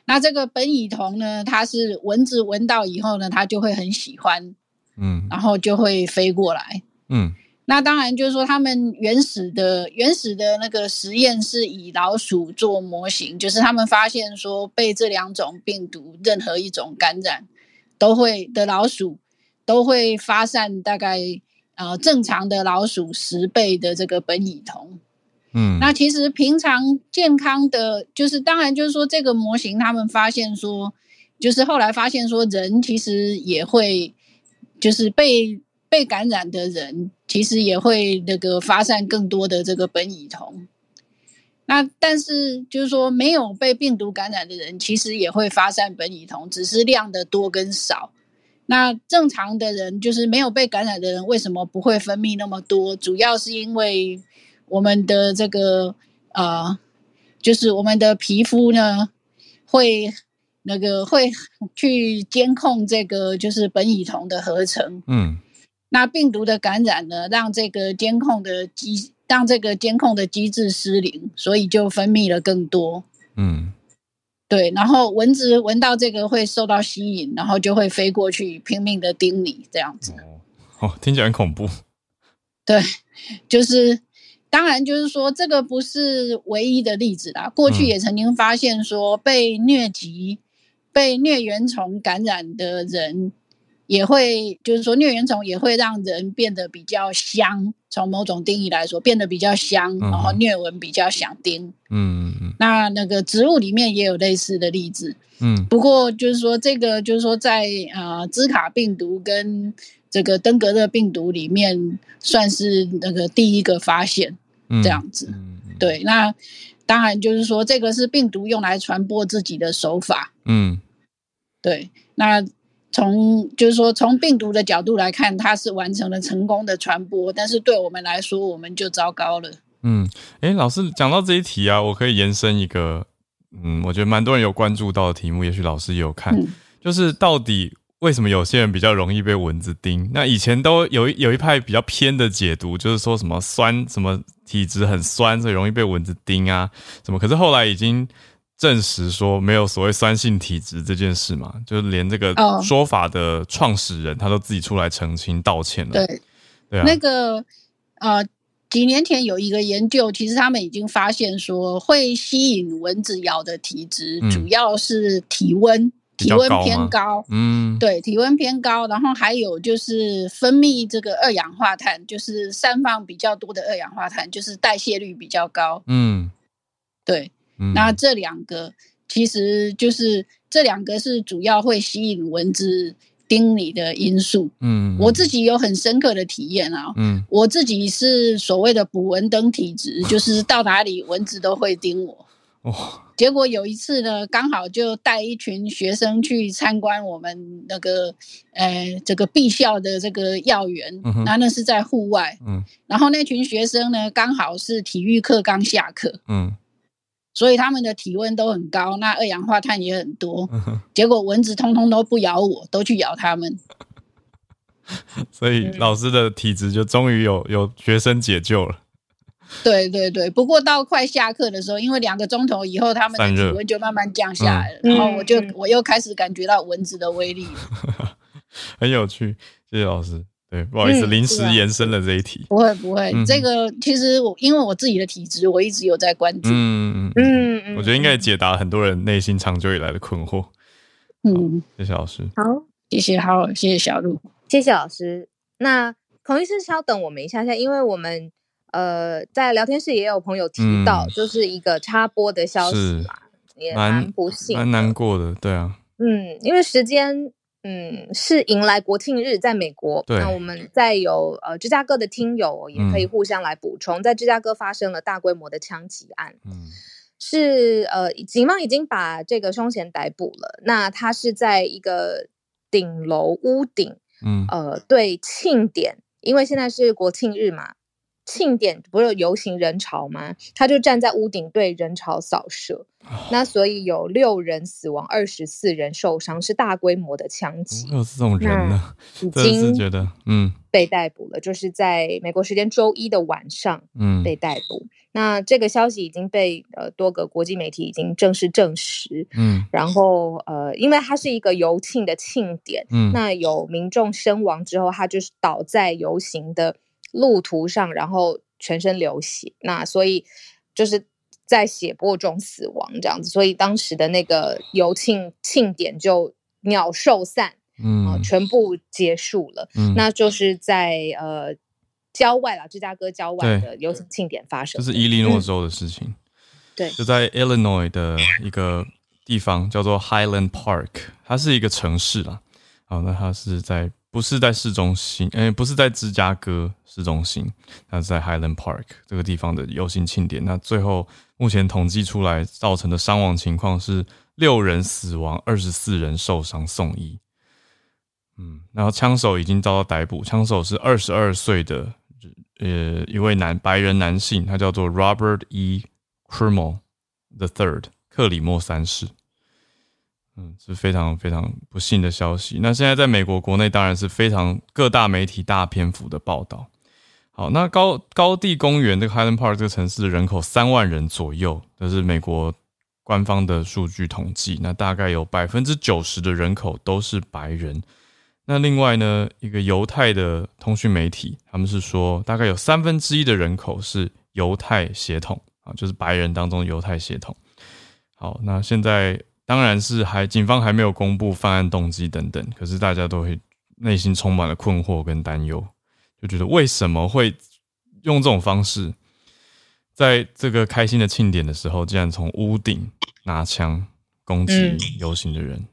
那这个苯乙酮呢，它是蚊子闻到以后呢，它就会很喜欢，嗯。然后就会飞过来。嗯。那当然就是说，他们原始的原始的那个实验是以老鼠做模型，就是他们发现说，被这两种病毒任何一种感染，都会的老鼠都会发散大概呃正常的老鼠十倍的这个苯乙酮。嗯，那其实平常健康的，就是当然就是说这个模型，他们发现说，就是后来发现说，人其实也会，就是被被感染的人，其实也会那个发散更多的这个苯乙酮。那但是就是说，没有被病毒感染的人，其实也会发散苯乙酮，只是量的多跟少。那正常的人，就是没有被感染的人，为什么不会分泌那么多？主要是因为我们的这个呃，就是我们的皮肤呢，会那个会去监控这个就是苯乙酮的合成。嗯那病毒的感染呢，让这个监控的机让这个监控的机制失灵，所以就分泌了更多。嗯对，然后蚊子闻到这个会受到吸引，然后就会飞过去拼命的叮你，这样子。哦，听起来很恐怖。对，就是当然就是说这个不是唯一的例子啦。过去嗯也曾经发现说被疟疾、被疟原虫感染的人，也会就是说疟原虫也会让人变得比较香。从某种定义来说，变得比较香，嗯然后疟蚊比较想叮。嗯嗯那那个植物里面也有类似的例子。嗯不过就是说，这个就是说在，呃兹卡病毒跟这个登革热病毒里面，算是那个第一个发现嗯，这样子。嗯，嗯，对，那当然就是说，这个是病毒用来传播自己的手法。嗯对，那从就是说从病毒的角度来看，它是完成了成功的传播，但是对我们来说，我们就糟糕了。嗯，诶，老师讲到这一题啊，我可以延伸一个，嗯，我觉得蛮多人有关注到的题目，也许老师也有看，嗯就是到底为什么有些人比较容易被蚊子叮？那以前都有一有一派比较偏的解读，就是说什么酸，什么体质很酸，所以容易被蚊子叮啊，什么？可是后来已经证实说没有所谓酸性体质这件事嘛，就是连这个哦。说法的创始人他都自己出来澄清道歉了。对，对啊，那个呃，几年前有一个研究，其实他们已经发现说，会吸引蚊子咬的体质，嗯。主要是体温，体温偏高。嗯，对，体温偏高，然后还有就是分泌这个二氧化碳，就是散放比较多的二氧化碳，就是代谢率比较高。嗯。对，嗯，那这两个其实就是这两个是主要会吸引蚊子叮你的因素。嗯，我自己有很深刻的体验啊，嗯。我自己是所谓的捕蚊灯体质，就是到哪里蚊子都会叮我。哦。结果有一次呢，刚好就带一群学生去参观我们那个呃这个毕校的这个药园嗯，那、那是在户外，嗯。然后那群学生呢刚好是体育课刚下课，嗯所以他们的体温都很高，那二氧化碳也很多，结果蚊子通通都不咬我，都去咬他们。所以老师的体质就终于有有学生解救了。对对对，不过到快下课的时候，因为两个钟头以后，他们的体温就慢慢降下来了，嗯然后我就嗯我又开始感觉到蚊子的威力了。很有趣，谢谢老师。对，不好意思，嗯临时延伸了这一题。不会不会，这个其实我因为我自己的体质，我一直有在关注。嗯嗯，嗯嗯，我觉得应该解答很多人内心长久以来的困惑。嗯，谢谢老师。好，谢谢，好，谢谢小鹿。谢谢老师。那孔医师稍等我们一下下，因为我们呃在聊天室也有朋友提到，嗯就是一个插播的消息是嘛，也蛮蛮不幸的，蛮难过的，对啊，嗯，因为时间，嗯，是迎来国庆日，在美国。对那我们再有呃芝加哥的听友哦也可以嗯互相来补充，在芝加哥发生了大规模的枪击案，嗯是呃警方已经把这个凶嫌逮捕了。那他是在一个顶楼屋顶，嗯呃，对庆典，因为现在是国庆日嘛。庆典不是游行人潮吗？他就站在屋顶对人潮扫射，那所以有六人死亡，二十四人受伤，是大规模的枪击有这种人呢？已经觉得，嗯被逮捕了，就是在美国时间周一的晚上嗯被逮捕。那这个消息已经被呃多个国际媒体已经正式证实，嗯然后呃，因为它是一个游庆的庆典，嗯那有民众身亡之后，他就是倒在游行的路途上，然后全身流血，那所以就是在血泊中死亡这样子，所以当时的那个游庆庆典就鸟兽散啊、嗯。全部结束了。嗯，那就是在呃郊外啦，芝加哥郊外的游行庆典发生的，这是。伊利诺嗯。州的事情，对。就在 Illinois 的一个地方叫做 Highland Park，它是一个城市啦。好，那它是在不是在市中心，诶、不是在芝加哥市中心，那是在 Highland Park 这个地方的游行庆典。那最后目前统计出来造成的伤亡情况是六人死亡，二十四人受伤送医。嗯，然后枪手已经遭到逮捕，枪手是二十二岁的呃一位男白人男性，他叫做 Robert E. Crumel the Third 克里莫三世。嗯，是非常非常不幸的消息。那现在在美国国内当然是非常各大媒体大篇幅的报道。好，那高高地公园这个 Highland Park 这个城市的人口三万人左右，这是美国官方的数据统计。那大概有百分之九十的人口都是白人。那另外呢，一个犹太的通讯媒体，他们是说大概有三分之一的人口是犹太血统啊，就是白人当中的犹太血统。好，那现在当然是还警方还没有公布犯案动机等等，可是大家都会内心充满了困惑跟担忧，就觉得为什么会用这种方式，在这个开心的庆典的时候，竟然从屋顶拿枪攻击嗯游行的人？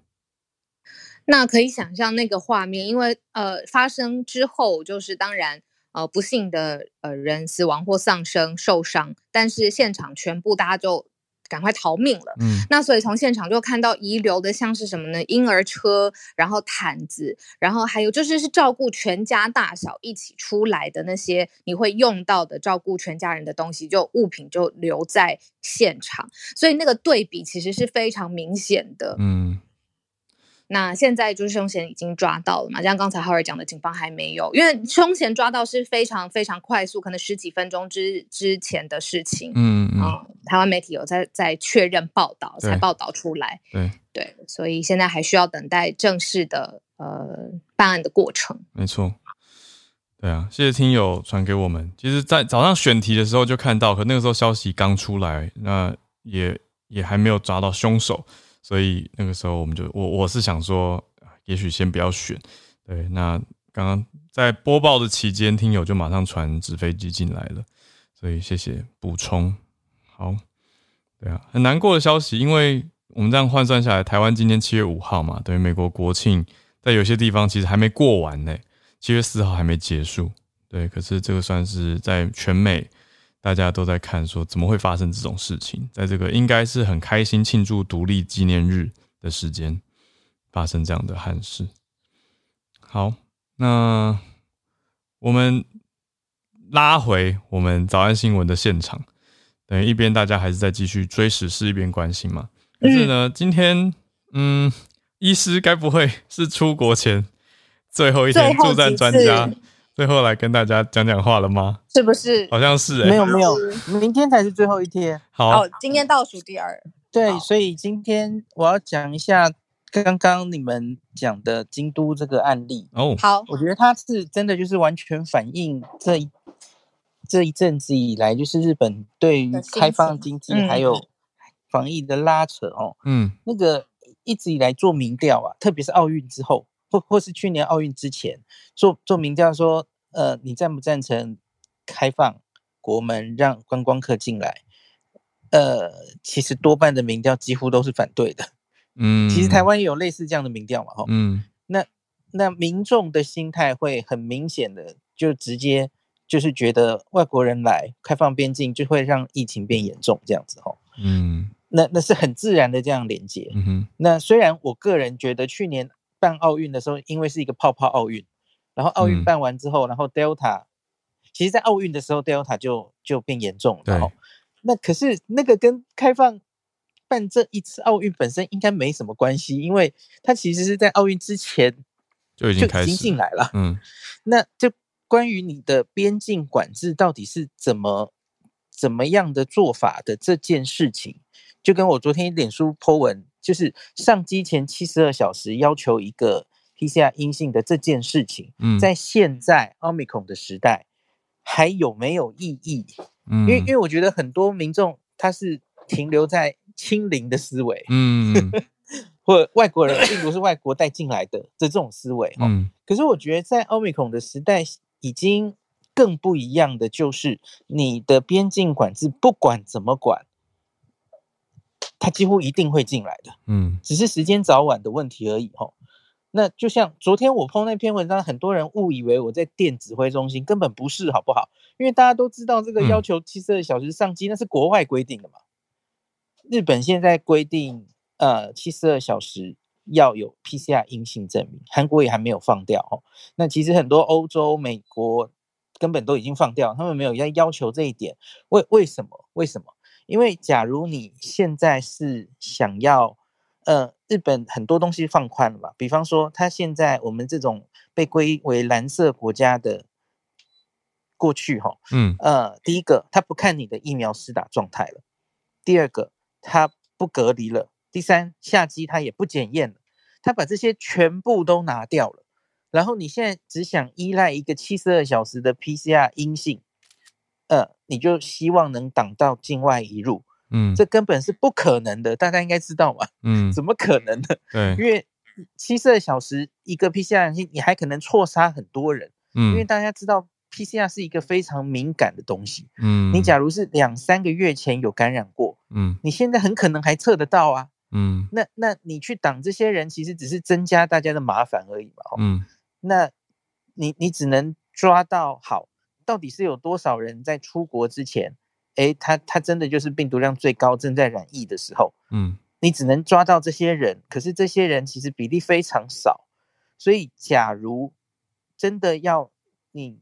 那可以想象那个画面，因为呃发生之后，就是当然呃不幸的呃人死亡或丧生受伤，但是现场全部大家就赶快逃命了。嗯那所以从现场就看到遗留的像是什么呢？婴儿车，然后毯子，然后还有就是是照顾全家大小一起出来的那些你会用到的照顾全家人的东西，就物品就留在现场，所以那个对比其实是非常明显的。嗯那现在就是凶嫌已经抓到了嘛？像刚才浩尔讲的，警方还没有，因为凶嫌抓到是非常非常快速，可能十几分钟之之前的事情。嗯嗯，啊、台湾媒体有在在确认报道才对报道出来，对，对，所以现在还需要等待正式的呃办案的过程。没错。对啊，谢谢听友传给我们。其实，在早上选题的时候就看到，可那个时候消息刚出来，那也也还没有抓到凶手，所以那个时候我们就我我是想说，也许先不要选。对，那刚刚在播报的期间，听友就马上传纸飞机进来了，所以谢谢补充。好，对啊，很难过的消息，因为我们这样换算下来，台湾今天七月五号嘛，等于美国国庆，在有些地方其实还没过完呢。七月四号还没结束，对，可是这个算是在全美大家都在看，说怎么会发生这种事情，在这个应该是很开心庆祝独立纪念日的时间发生这样的憾事。好，那我们拉回我们早安新闻的现场，等于一边大家还是在继续追时事，一边关心嘛。但是呢，今天嗯，医师该不会是出国前？最后一天助战专家，最后来跟大家讲讲话了吗？是不是？好像是，没有没有，明天才是最后一天。好，今天倒数第二。对，所以今天我要讲一下刚刚你们讲的京都这个案例。哦，好，我觉得它是真的，就是完全反映这一这一阵子以来，就是日本对于开放经济还有防疫的拉扯哦。嗯，那个一直以来做民调啊，特别是奥运之后。或或是去年奥运之前做做民调说，呃，你赞不赞成开放国门让观光客进来？呃，其实多半的民调几乎都是反对的。嗯，其实台湾也有类似这样的民调嘛，哈。嗯，那那民众的心态会很明显的就直接就是觉得外国人来开放边境就会让疫情变严重这样子，哈。嗯，那那是很自然的这样连接。嗯哼，那虽然我个人觉得去年。办奥运的时候，因为是一个泡泡奥运，然后奥运办完之后，然后 Delta，其实，在奥运的时候，Delta 就就变严重了。那可是那个跟开放办这一次奥运本身应该没什么关系，因为它其实是在奥运之前就已经开始进来了。嗯，那就关于你的边境管制到底是怎么怎么样的做法的这件事情，就跟我昨天脸书 po 文。就是上机前七十二小时要求一个 PCR 阴性的这件事情，嗯在现在奥密克戎的时代还有没有意义？嗯，因为因为我觉得很多民众他是停留在清零的思维，嗯，或外国人病毒是外国带进来的这种思维，嗯，可是我觉得在奥密克戎的时代已经更不一样的就是你的边境管制不管怎么管。他几乎一定会进来的，嗯，只是时间早晚的问题而已，吼。那就像昨天我 PO 那篇文章，很多人误以为我在电指挥中心，根本不是，好不好？因为大家都知道这个要求七十二小时上机，那是国外规定的嘛。日本现在规定，呃，七十二小时要有 PCR 阴性证明，韩国也还没有放掉，哦。那其实很多欧洲、美国根本都已经放掉，他们没有要要求这一点。为为什么？为什么？因为假如你现在是想要，呃，日本很多东西放宽了吧，比方说，他现在我们这种被归为蓝色国家的过去，哈，嗯，呃，第一个，他不看你的疫苗施打状态了；第二个，他不隔离了；第三，下机他也不检验了，他把这些全部都拿掉了，然后你现在只想依赖一个七十二小时的 PCR 阴性。呃，你就希望能挡到境外一入，嗯，这根本是不可能的，大家应该知道嘛，嗯，怎么可能呢？对，因为七十二小时一个 PCR 阳性，你还可能错杀很多人，嗯，因为大家知道 PCR 是一个非常敏感的东西，嗯，你假如是两三个月前有感染过，嗯，你现在很可能还测得到啊，嗯，那那你去挡这些人，其实只是增加大家的麻烦而已嘛，嗯，那你你只能抓到好。到底是有多少人在出国之前，哎，他他真的就是病毒量最高，正在染疫的时候，嗯，你只能抓到这些人，可是这些人其实比例非常少，所以假如真的要你，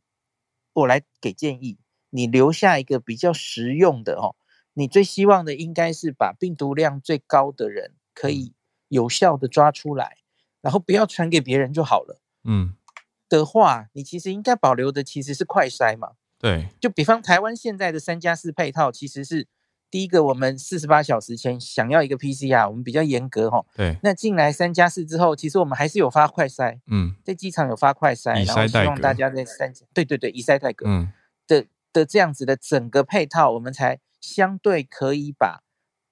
我来给建议，你留下一个比较实用的哦，你最希望的应该是把病毒量最高的人可以有效的抓出来，然后不要传给别人就好了，嗯。的话，你其实应该保留的其实是快筛嘛？对，就比方台湾现在的三加四配套，其实是第一个，我们四十八小时前想要一个 PCR，我们比较严格哈。对，那进来三加四之后，其实我们还是有发快筛，嗯在机场有发快筛，然后希望大家在三对对对以筛代隔嗯的的这样子的整个配套，我们才相对可以把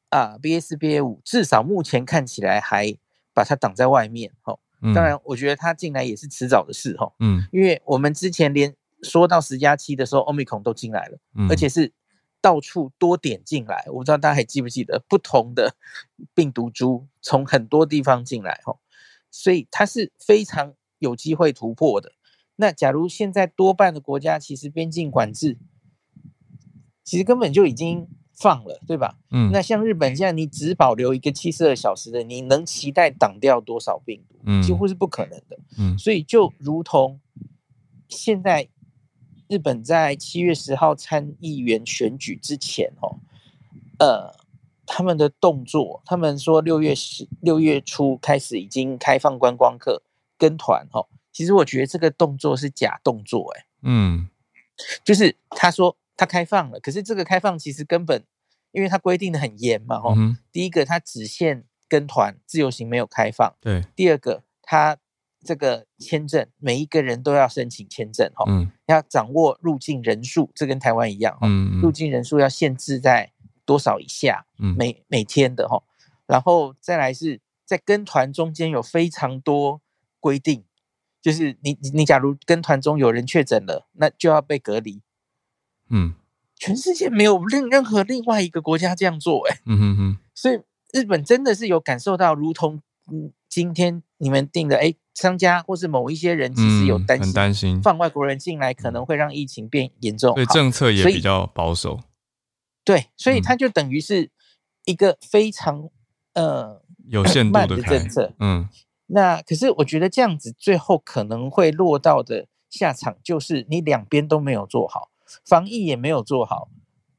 啊 BA 四 BA 五至少目前看起来还把它挡在外面哈。嗯，当然，我觉得它进来也是迟早的事哈，嗯，因为我们之前连说到十加七的时候，Omicron 都进来了。嗯，而且是到处多点进来。我不知道大家还记不记得，不同的病毒株从很多地方进来哈，所以它是非常有机会突破的。那假如现在多半的国家其实边境管制，其实根本就已经放了，对吧？嗯，那像日本现在你只保留一个七十二小时的，你能期待挡掉多少病毒？嗯几乎是不可能的。嗯所以就如同现在日本在七月十号参议员选举之前，哦，呃，他们的动作，他们说六月十六月初开始已经开放观光客跟团，哦，其实我觉得这个动作是假动作，哎，嗯就是他说他开放了，可是这个开放其实根本，因为它规定的很严嘛，哦，嗯，第一个它只限跟团，自由行没有开放。对，第二个，它这个签证每一个人都要申请签证哈，嗯要掌握入境人数，这跟台湾一样哈，嗯嗯入境人数要限制在多少以下，嗯每每天的哈，然后再来是在跟团中间有非常多规定，就是你你你假如跟团中有人确诊了，那就要被隔离。嗯全世界没有任任何另外一个国家这样做、哎。嗯哼哼，所以日本真的是有感受到，如同嗯，今天你们定的，哎，商家或是某一些人其实有嗯很担心，担心，放外国人进来可能会让疫情变严重。所以政策也比较保守，对，所以嗯它就等于是一个非常呃有限度的的政策。嗯那可是我觉得这样子最后可能会落到的下场就是你两边都没有做好，防疫也没有做好，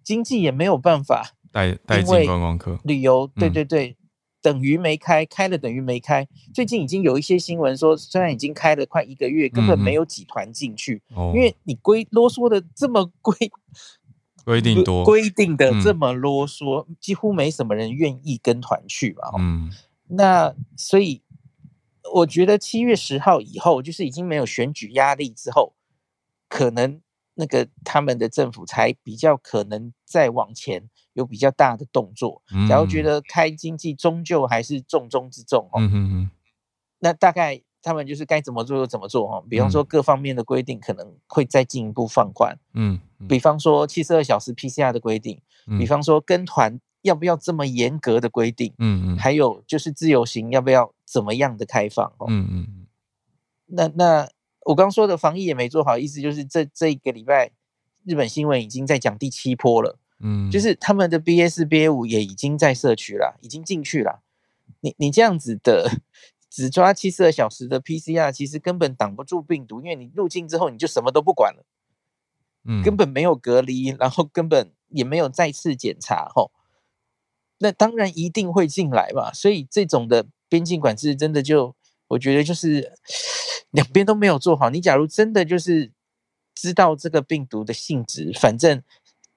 经济也没有办法带带进观光客，旅游，对嗯对对，等于没开，开了等于没开。最近已经有一些新闻说，虽然已经开了快一个月，根本没有几团进去，哦，因为你规啰嗦的这么规 规定多，规定的这嗯么啰嗦，几乎没什么人愿意跟团去嘛。哦嗯那所以我觉得七月十号以后，就是已经没有选举压力之后，可能那个他们的政府才比较可能再往前有比较大的动作。假如觉嗯。得开经济终究还是重中之重哦，嗯哼哼，那大概他们就是该怎么做就怎么做哦。比方说嗯。各方面的规定可能会再进一步放宽，嗯嗯。比方说七十二小时 PCR 的规定，嗯。比方说跟团要不要这么严格的规定，嗯嗯。还有就是自由行要不要怎么样的开放哦。嗯嗯。那那我刚说的防疫也没做好，意思就是这这一个礼拜日本新闻已经在讲第七波了。嗯，就是他们的 BA 四、BA 五也已经在社区了，已经进去了。你你这样子的只抓七十二小时的 PCR，其实根本挡不住病毒，因为你入境之后你就什么都不管了，嗯根本没有隔离，然后根本也没有再次检查，吼。那当然一定会进来嘛，所以这种的边境管制真的就，我觉得就是两边都没有做好。你假如真的就是知道这个病毒的性质，反正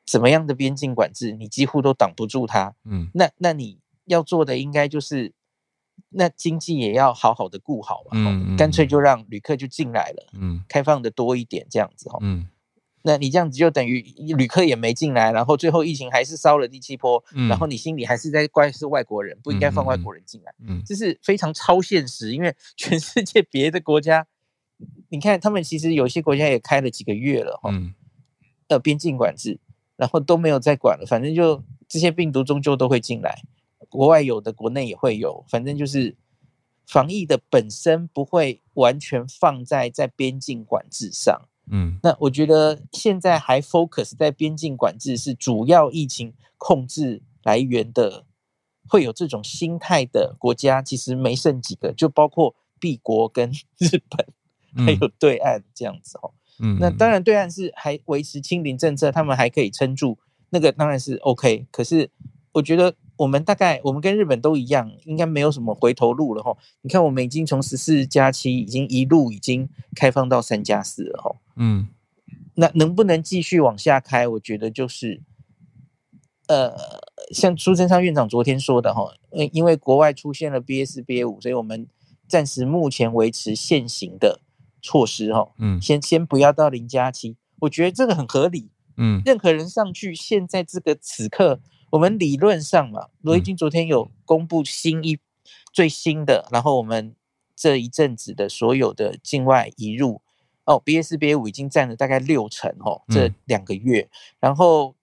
怎么样的边境管制，你几乎都挡不住它。嗯那那你要做的应该就是，那经济也要好好的顾好嘛，吼嗯嗯干脆就让旅客就进来了，嗯开放的多一点这样子哈。嗯那你这样子就等于旅客也没进来，然后最后疫情还是烧了第七波，嗯然后你心里还是在怪是外国人，不应该放外国人进来，嗯这是非常超现实。因为 全世界别的国家，你看他们其实有些国家也开了几个月了哈，嗯呃，边境管制，然后都没有再管了，反正就这些病毒终究都会进来，国外有的，国内也会有，反正就是防疫的本身不会完全放在在边境管制上。嗯那我觉得现在还 focus 在边境管制是主要疫情控制来源的，会有这种心态的国家，其实没剩几个，就包括 B 国跟日本，还有对岸这样子哦。嗯，那当然，对岸是还维持清零政策，他们还可以撑住，那个当然是 OK。可是我觉得我们大概我们跟日本都一样，应该没有什么回头路了哈。你看，我们已经从十四加七已经一路已经开放到三加四了哈。嗯那能不能继续往下开？我觉得就是，呃，像苏贞昌院长昨天说的哈，因，因为国外出现了四、BA 五，所以我们暂时目前维持现行的措施哈，嗯先先不要到零加七，我觉得这个很合理。嗯任何人上去，现在这个此刻，我们理论上嘛，罗毅军昨天有公布新一最新的，然后我们这一阵子的所有的境外移入，哦，BA 四、BA 五已经占了大概六成哦，这嗯两个月，然后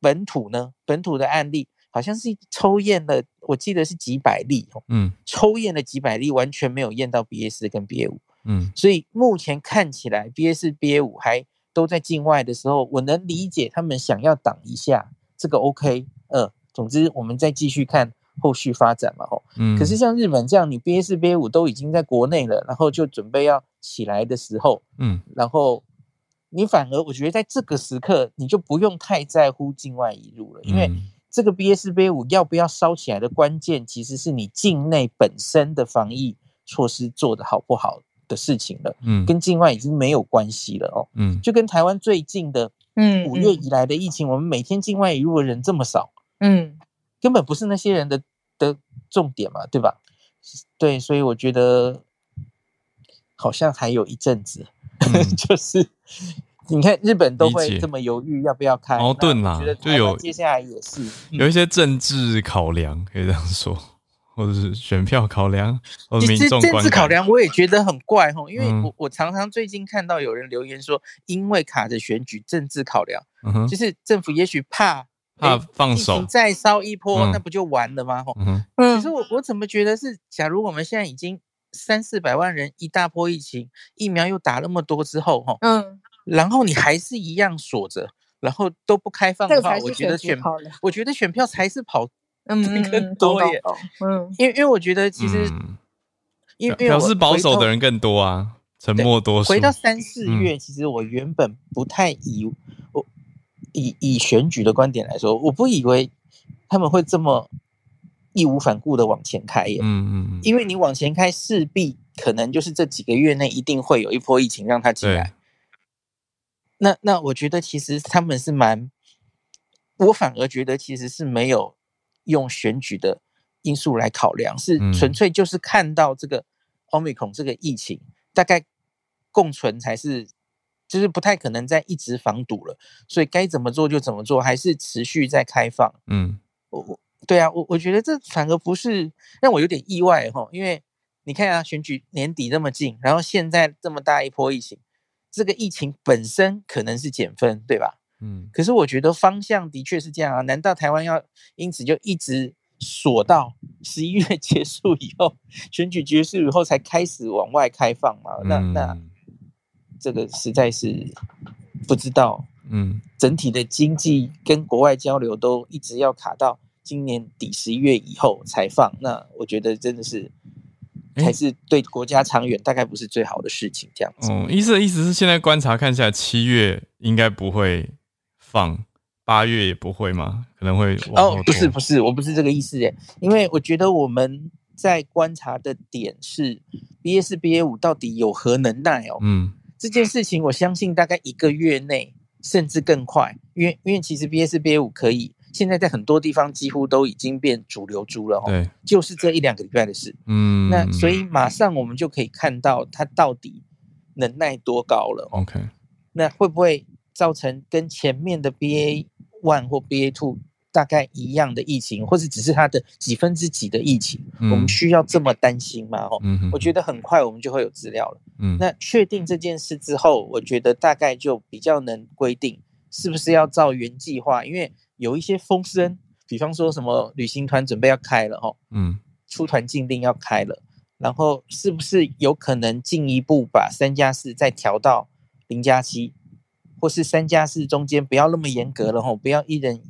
本土呢，本土的案例好像是抽验了，我记得是几百例哦，嗯抽验了几百例，完全没有验到 BA 四跟 BA 五。嗯所以目前看起来，BA 四、BA 五还都在境外的时候，我能理解他们想要挡一下，这个 OK。呃，总之我们再继续看后续发展嘛，吼。嗯，可是像日本这样，你 BA 四、BA 五都已经在国内了，然后就准备要起来的时候，嗯然后你反而我觉得在这个时刻，你就不用太在乎境外引入了，因为嗯这个 BA 四、BA 五要不要烧起来的关键，其实是你境内本身的防疫措施做得好不好的事情了。嗯跟境外已经没有关系了哦，嗯就跟台湾最近的嗯五月以来的疫情，我们每天境外引入的人这么少，嗯根本不是那些人的的重点嘛，对吧？对，所以我觉得好像还有一阵子，嗯 就是你看日本都会这么犹豫要不要开，矛盾啦那我觉得就有接下来也是，有一些政治考量，可以这样说，或者是选票考量，或者民众观感。治考量我也觉得很怪吼，因为嗯我我常常最近看到有人留言说，因为卡着选举政治考量。嗯哼就，是政府也许怕怕诶疫情放手再烧一波，嗯。那不就完了吗？吼、嗯可是我我怎么觉得是，假如我们现在已经三四百万人一大波疫情，疫苗又打那么多之后，吼，嗯，然后你还是一样锁着，然后都不开放的话，我觉得选。我觉得选票才是跑，嗯嗯更嗯，多耶。嗯。因为因为我觉得其实、嗯。因为表示保守的人更多啊，沉默多数。回到三四嗯。月，其实我原本不太以我以以选举的观点来说，我不以为他们会这么义无反顾的往前开耶。嗯嗯嗯，因为你往前开，势必可能就是这几个月内一定会有一波疫情让他进来。那那我觉得其实他们是蛮，我反而觉得其实是没有用选举的因素来考量，是嗯纯粹就是看到这个奥密克戎这个疫情大概共存才是，就是不太可能再一直防堵了，所以该怎么做就怎么做，还是持续在开放。嗯我我对啊，我我觉得这反而不是让我有点意外哈，因为你看啊，选举年底那么近，然后现在这么大一波疫情，这个疫情本身可能是减分，对吧？嗯可是我觉得方向的确是这样啊，难道台湾要因此就一直锁到 十一月结束以后，选举结束以后才开始往外开放吗？那那嗯这个实在是不知道。嗯整体的经济跟国外交流都一直要卡到今年底十一月以后才放，那我觉得真的是诶还是对国家长远大概不是最好的事情，这样子。哦，意思的意思是现在观察看下来，七月应该不会放，八月也不会吗？可能会哦，不是不是，我不是这个意思耶，因为我觉得我们在观察的点是 BA 四 BA 五到底有何能耐哦。嗯这件事情我相信大概一个月内甚至更快，因为因为其实 BA 四 BA 五可以现在在很多地方几乎都已经变主流株了哦，对，就是这一两个礼拜的事。嗯，那所以马上我们就可以看到它到底能耐多高了哦。OK，那会不会造成跟前面的 BA one 或 BA two 大概一样的疫情，或者只是它的几分之几的疫情？嗯我们需要这么担心吗？哦，嗯，我觉得很快我们就会有资料了。嗯那确定这件事之后，我觉得大概就比较能规定是不是要照原计划，因为有一些风声，比方说什么旅行团准备要开了哦，嗯出团禁令要开了，然后是不是有可能进一步把三加四再调到零加七，或是三加四中间不要那么严格了吼，不要一人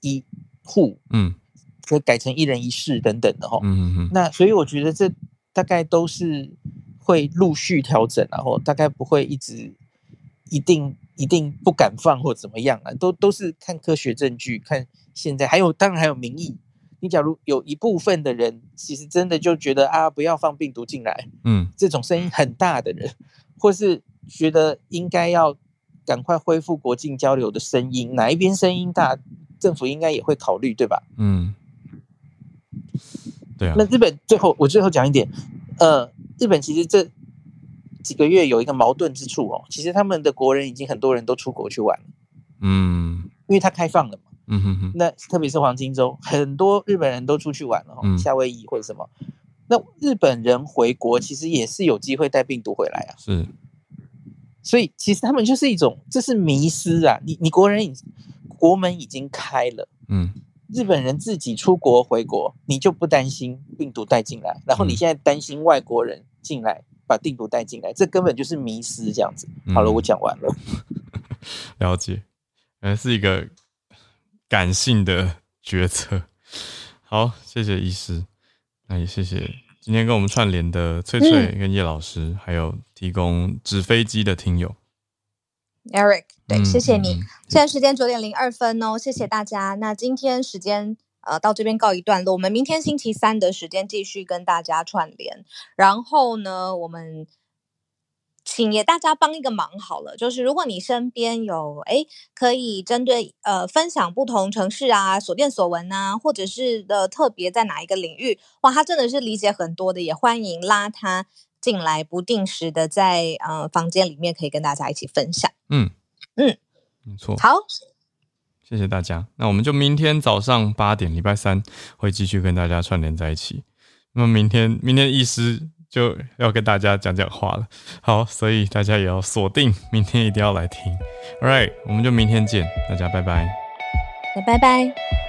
一户，嗯可改成一人一室等等的吼。嗯嗯那所以我觉得这大概都是会陆续调整，然后大概不会一直一定一定不敢放或怎么样啊，都都是看科学证据，看现在还有当然还有民意。你假如有一部分的人其实真的就觉得啊不要放病毒进来，嗯这种声音很大的人，或是觉得应该要赶快恢复国境交流的声音，哪一边声音大，政府应该也会考虑，对吧？嗯，对啊那，日本最后我最后讲一点，呃，日本其实这几个月有一个矛盾之处哦，其实他们的国人已经很多人都出国去玩了，嗯因为它开放了嘛。嗯哼哼，那特别是黄金周，很多日本人都出去玩了、哦，嗯夏威夷或者什么。那日本人回国其实也是有机会带病毒回来啊，是，所以其实他们就是一种，这是迷失啊。你你国人已国门已经开了，嗯日本人自己出国回国，你就不担心病毒带进来，然后你嗯现在担心外国人进来把病毒带进来，这根本就是迷失这样子。好了，嗯我讲完了。了解，呃是一个感性的决策。好，谢谢医师，那也谢谢今天跟我们串联的翠翠跟叶老师，还有提供纸飞机的听友。Eric，对，嗯谢谢你。现在时间九点零二分哦，谢谢大家。那今天时间呃到这边告一段落，我们明天星期三的时间继续跟大家串联。然后呢，我们请也大家帮一个忙好了，就是如果你身边有哎可以针对呃分享不同城市啊所见所闻啊，或者是的特别在哪一个领域，哇，他真的是理解很多的，也欢迎拉他进来，不定时的在呃房间里面可以跟大家一起分享。嗯嗯，没错。好，谢谢大家。那我们就明天早上八点，礼拜三会继续跟大家串联在一起。那么明天，明天医师就要跟大家讲讲话了。好，所以大家也要锁定，明天一定要来听。All right，我们就明天见，大家拜拜。那拜拜。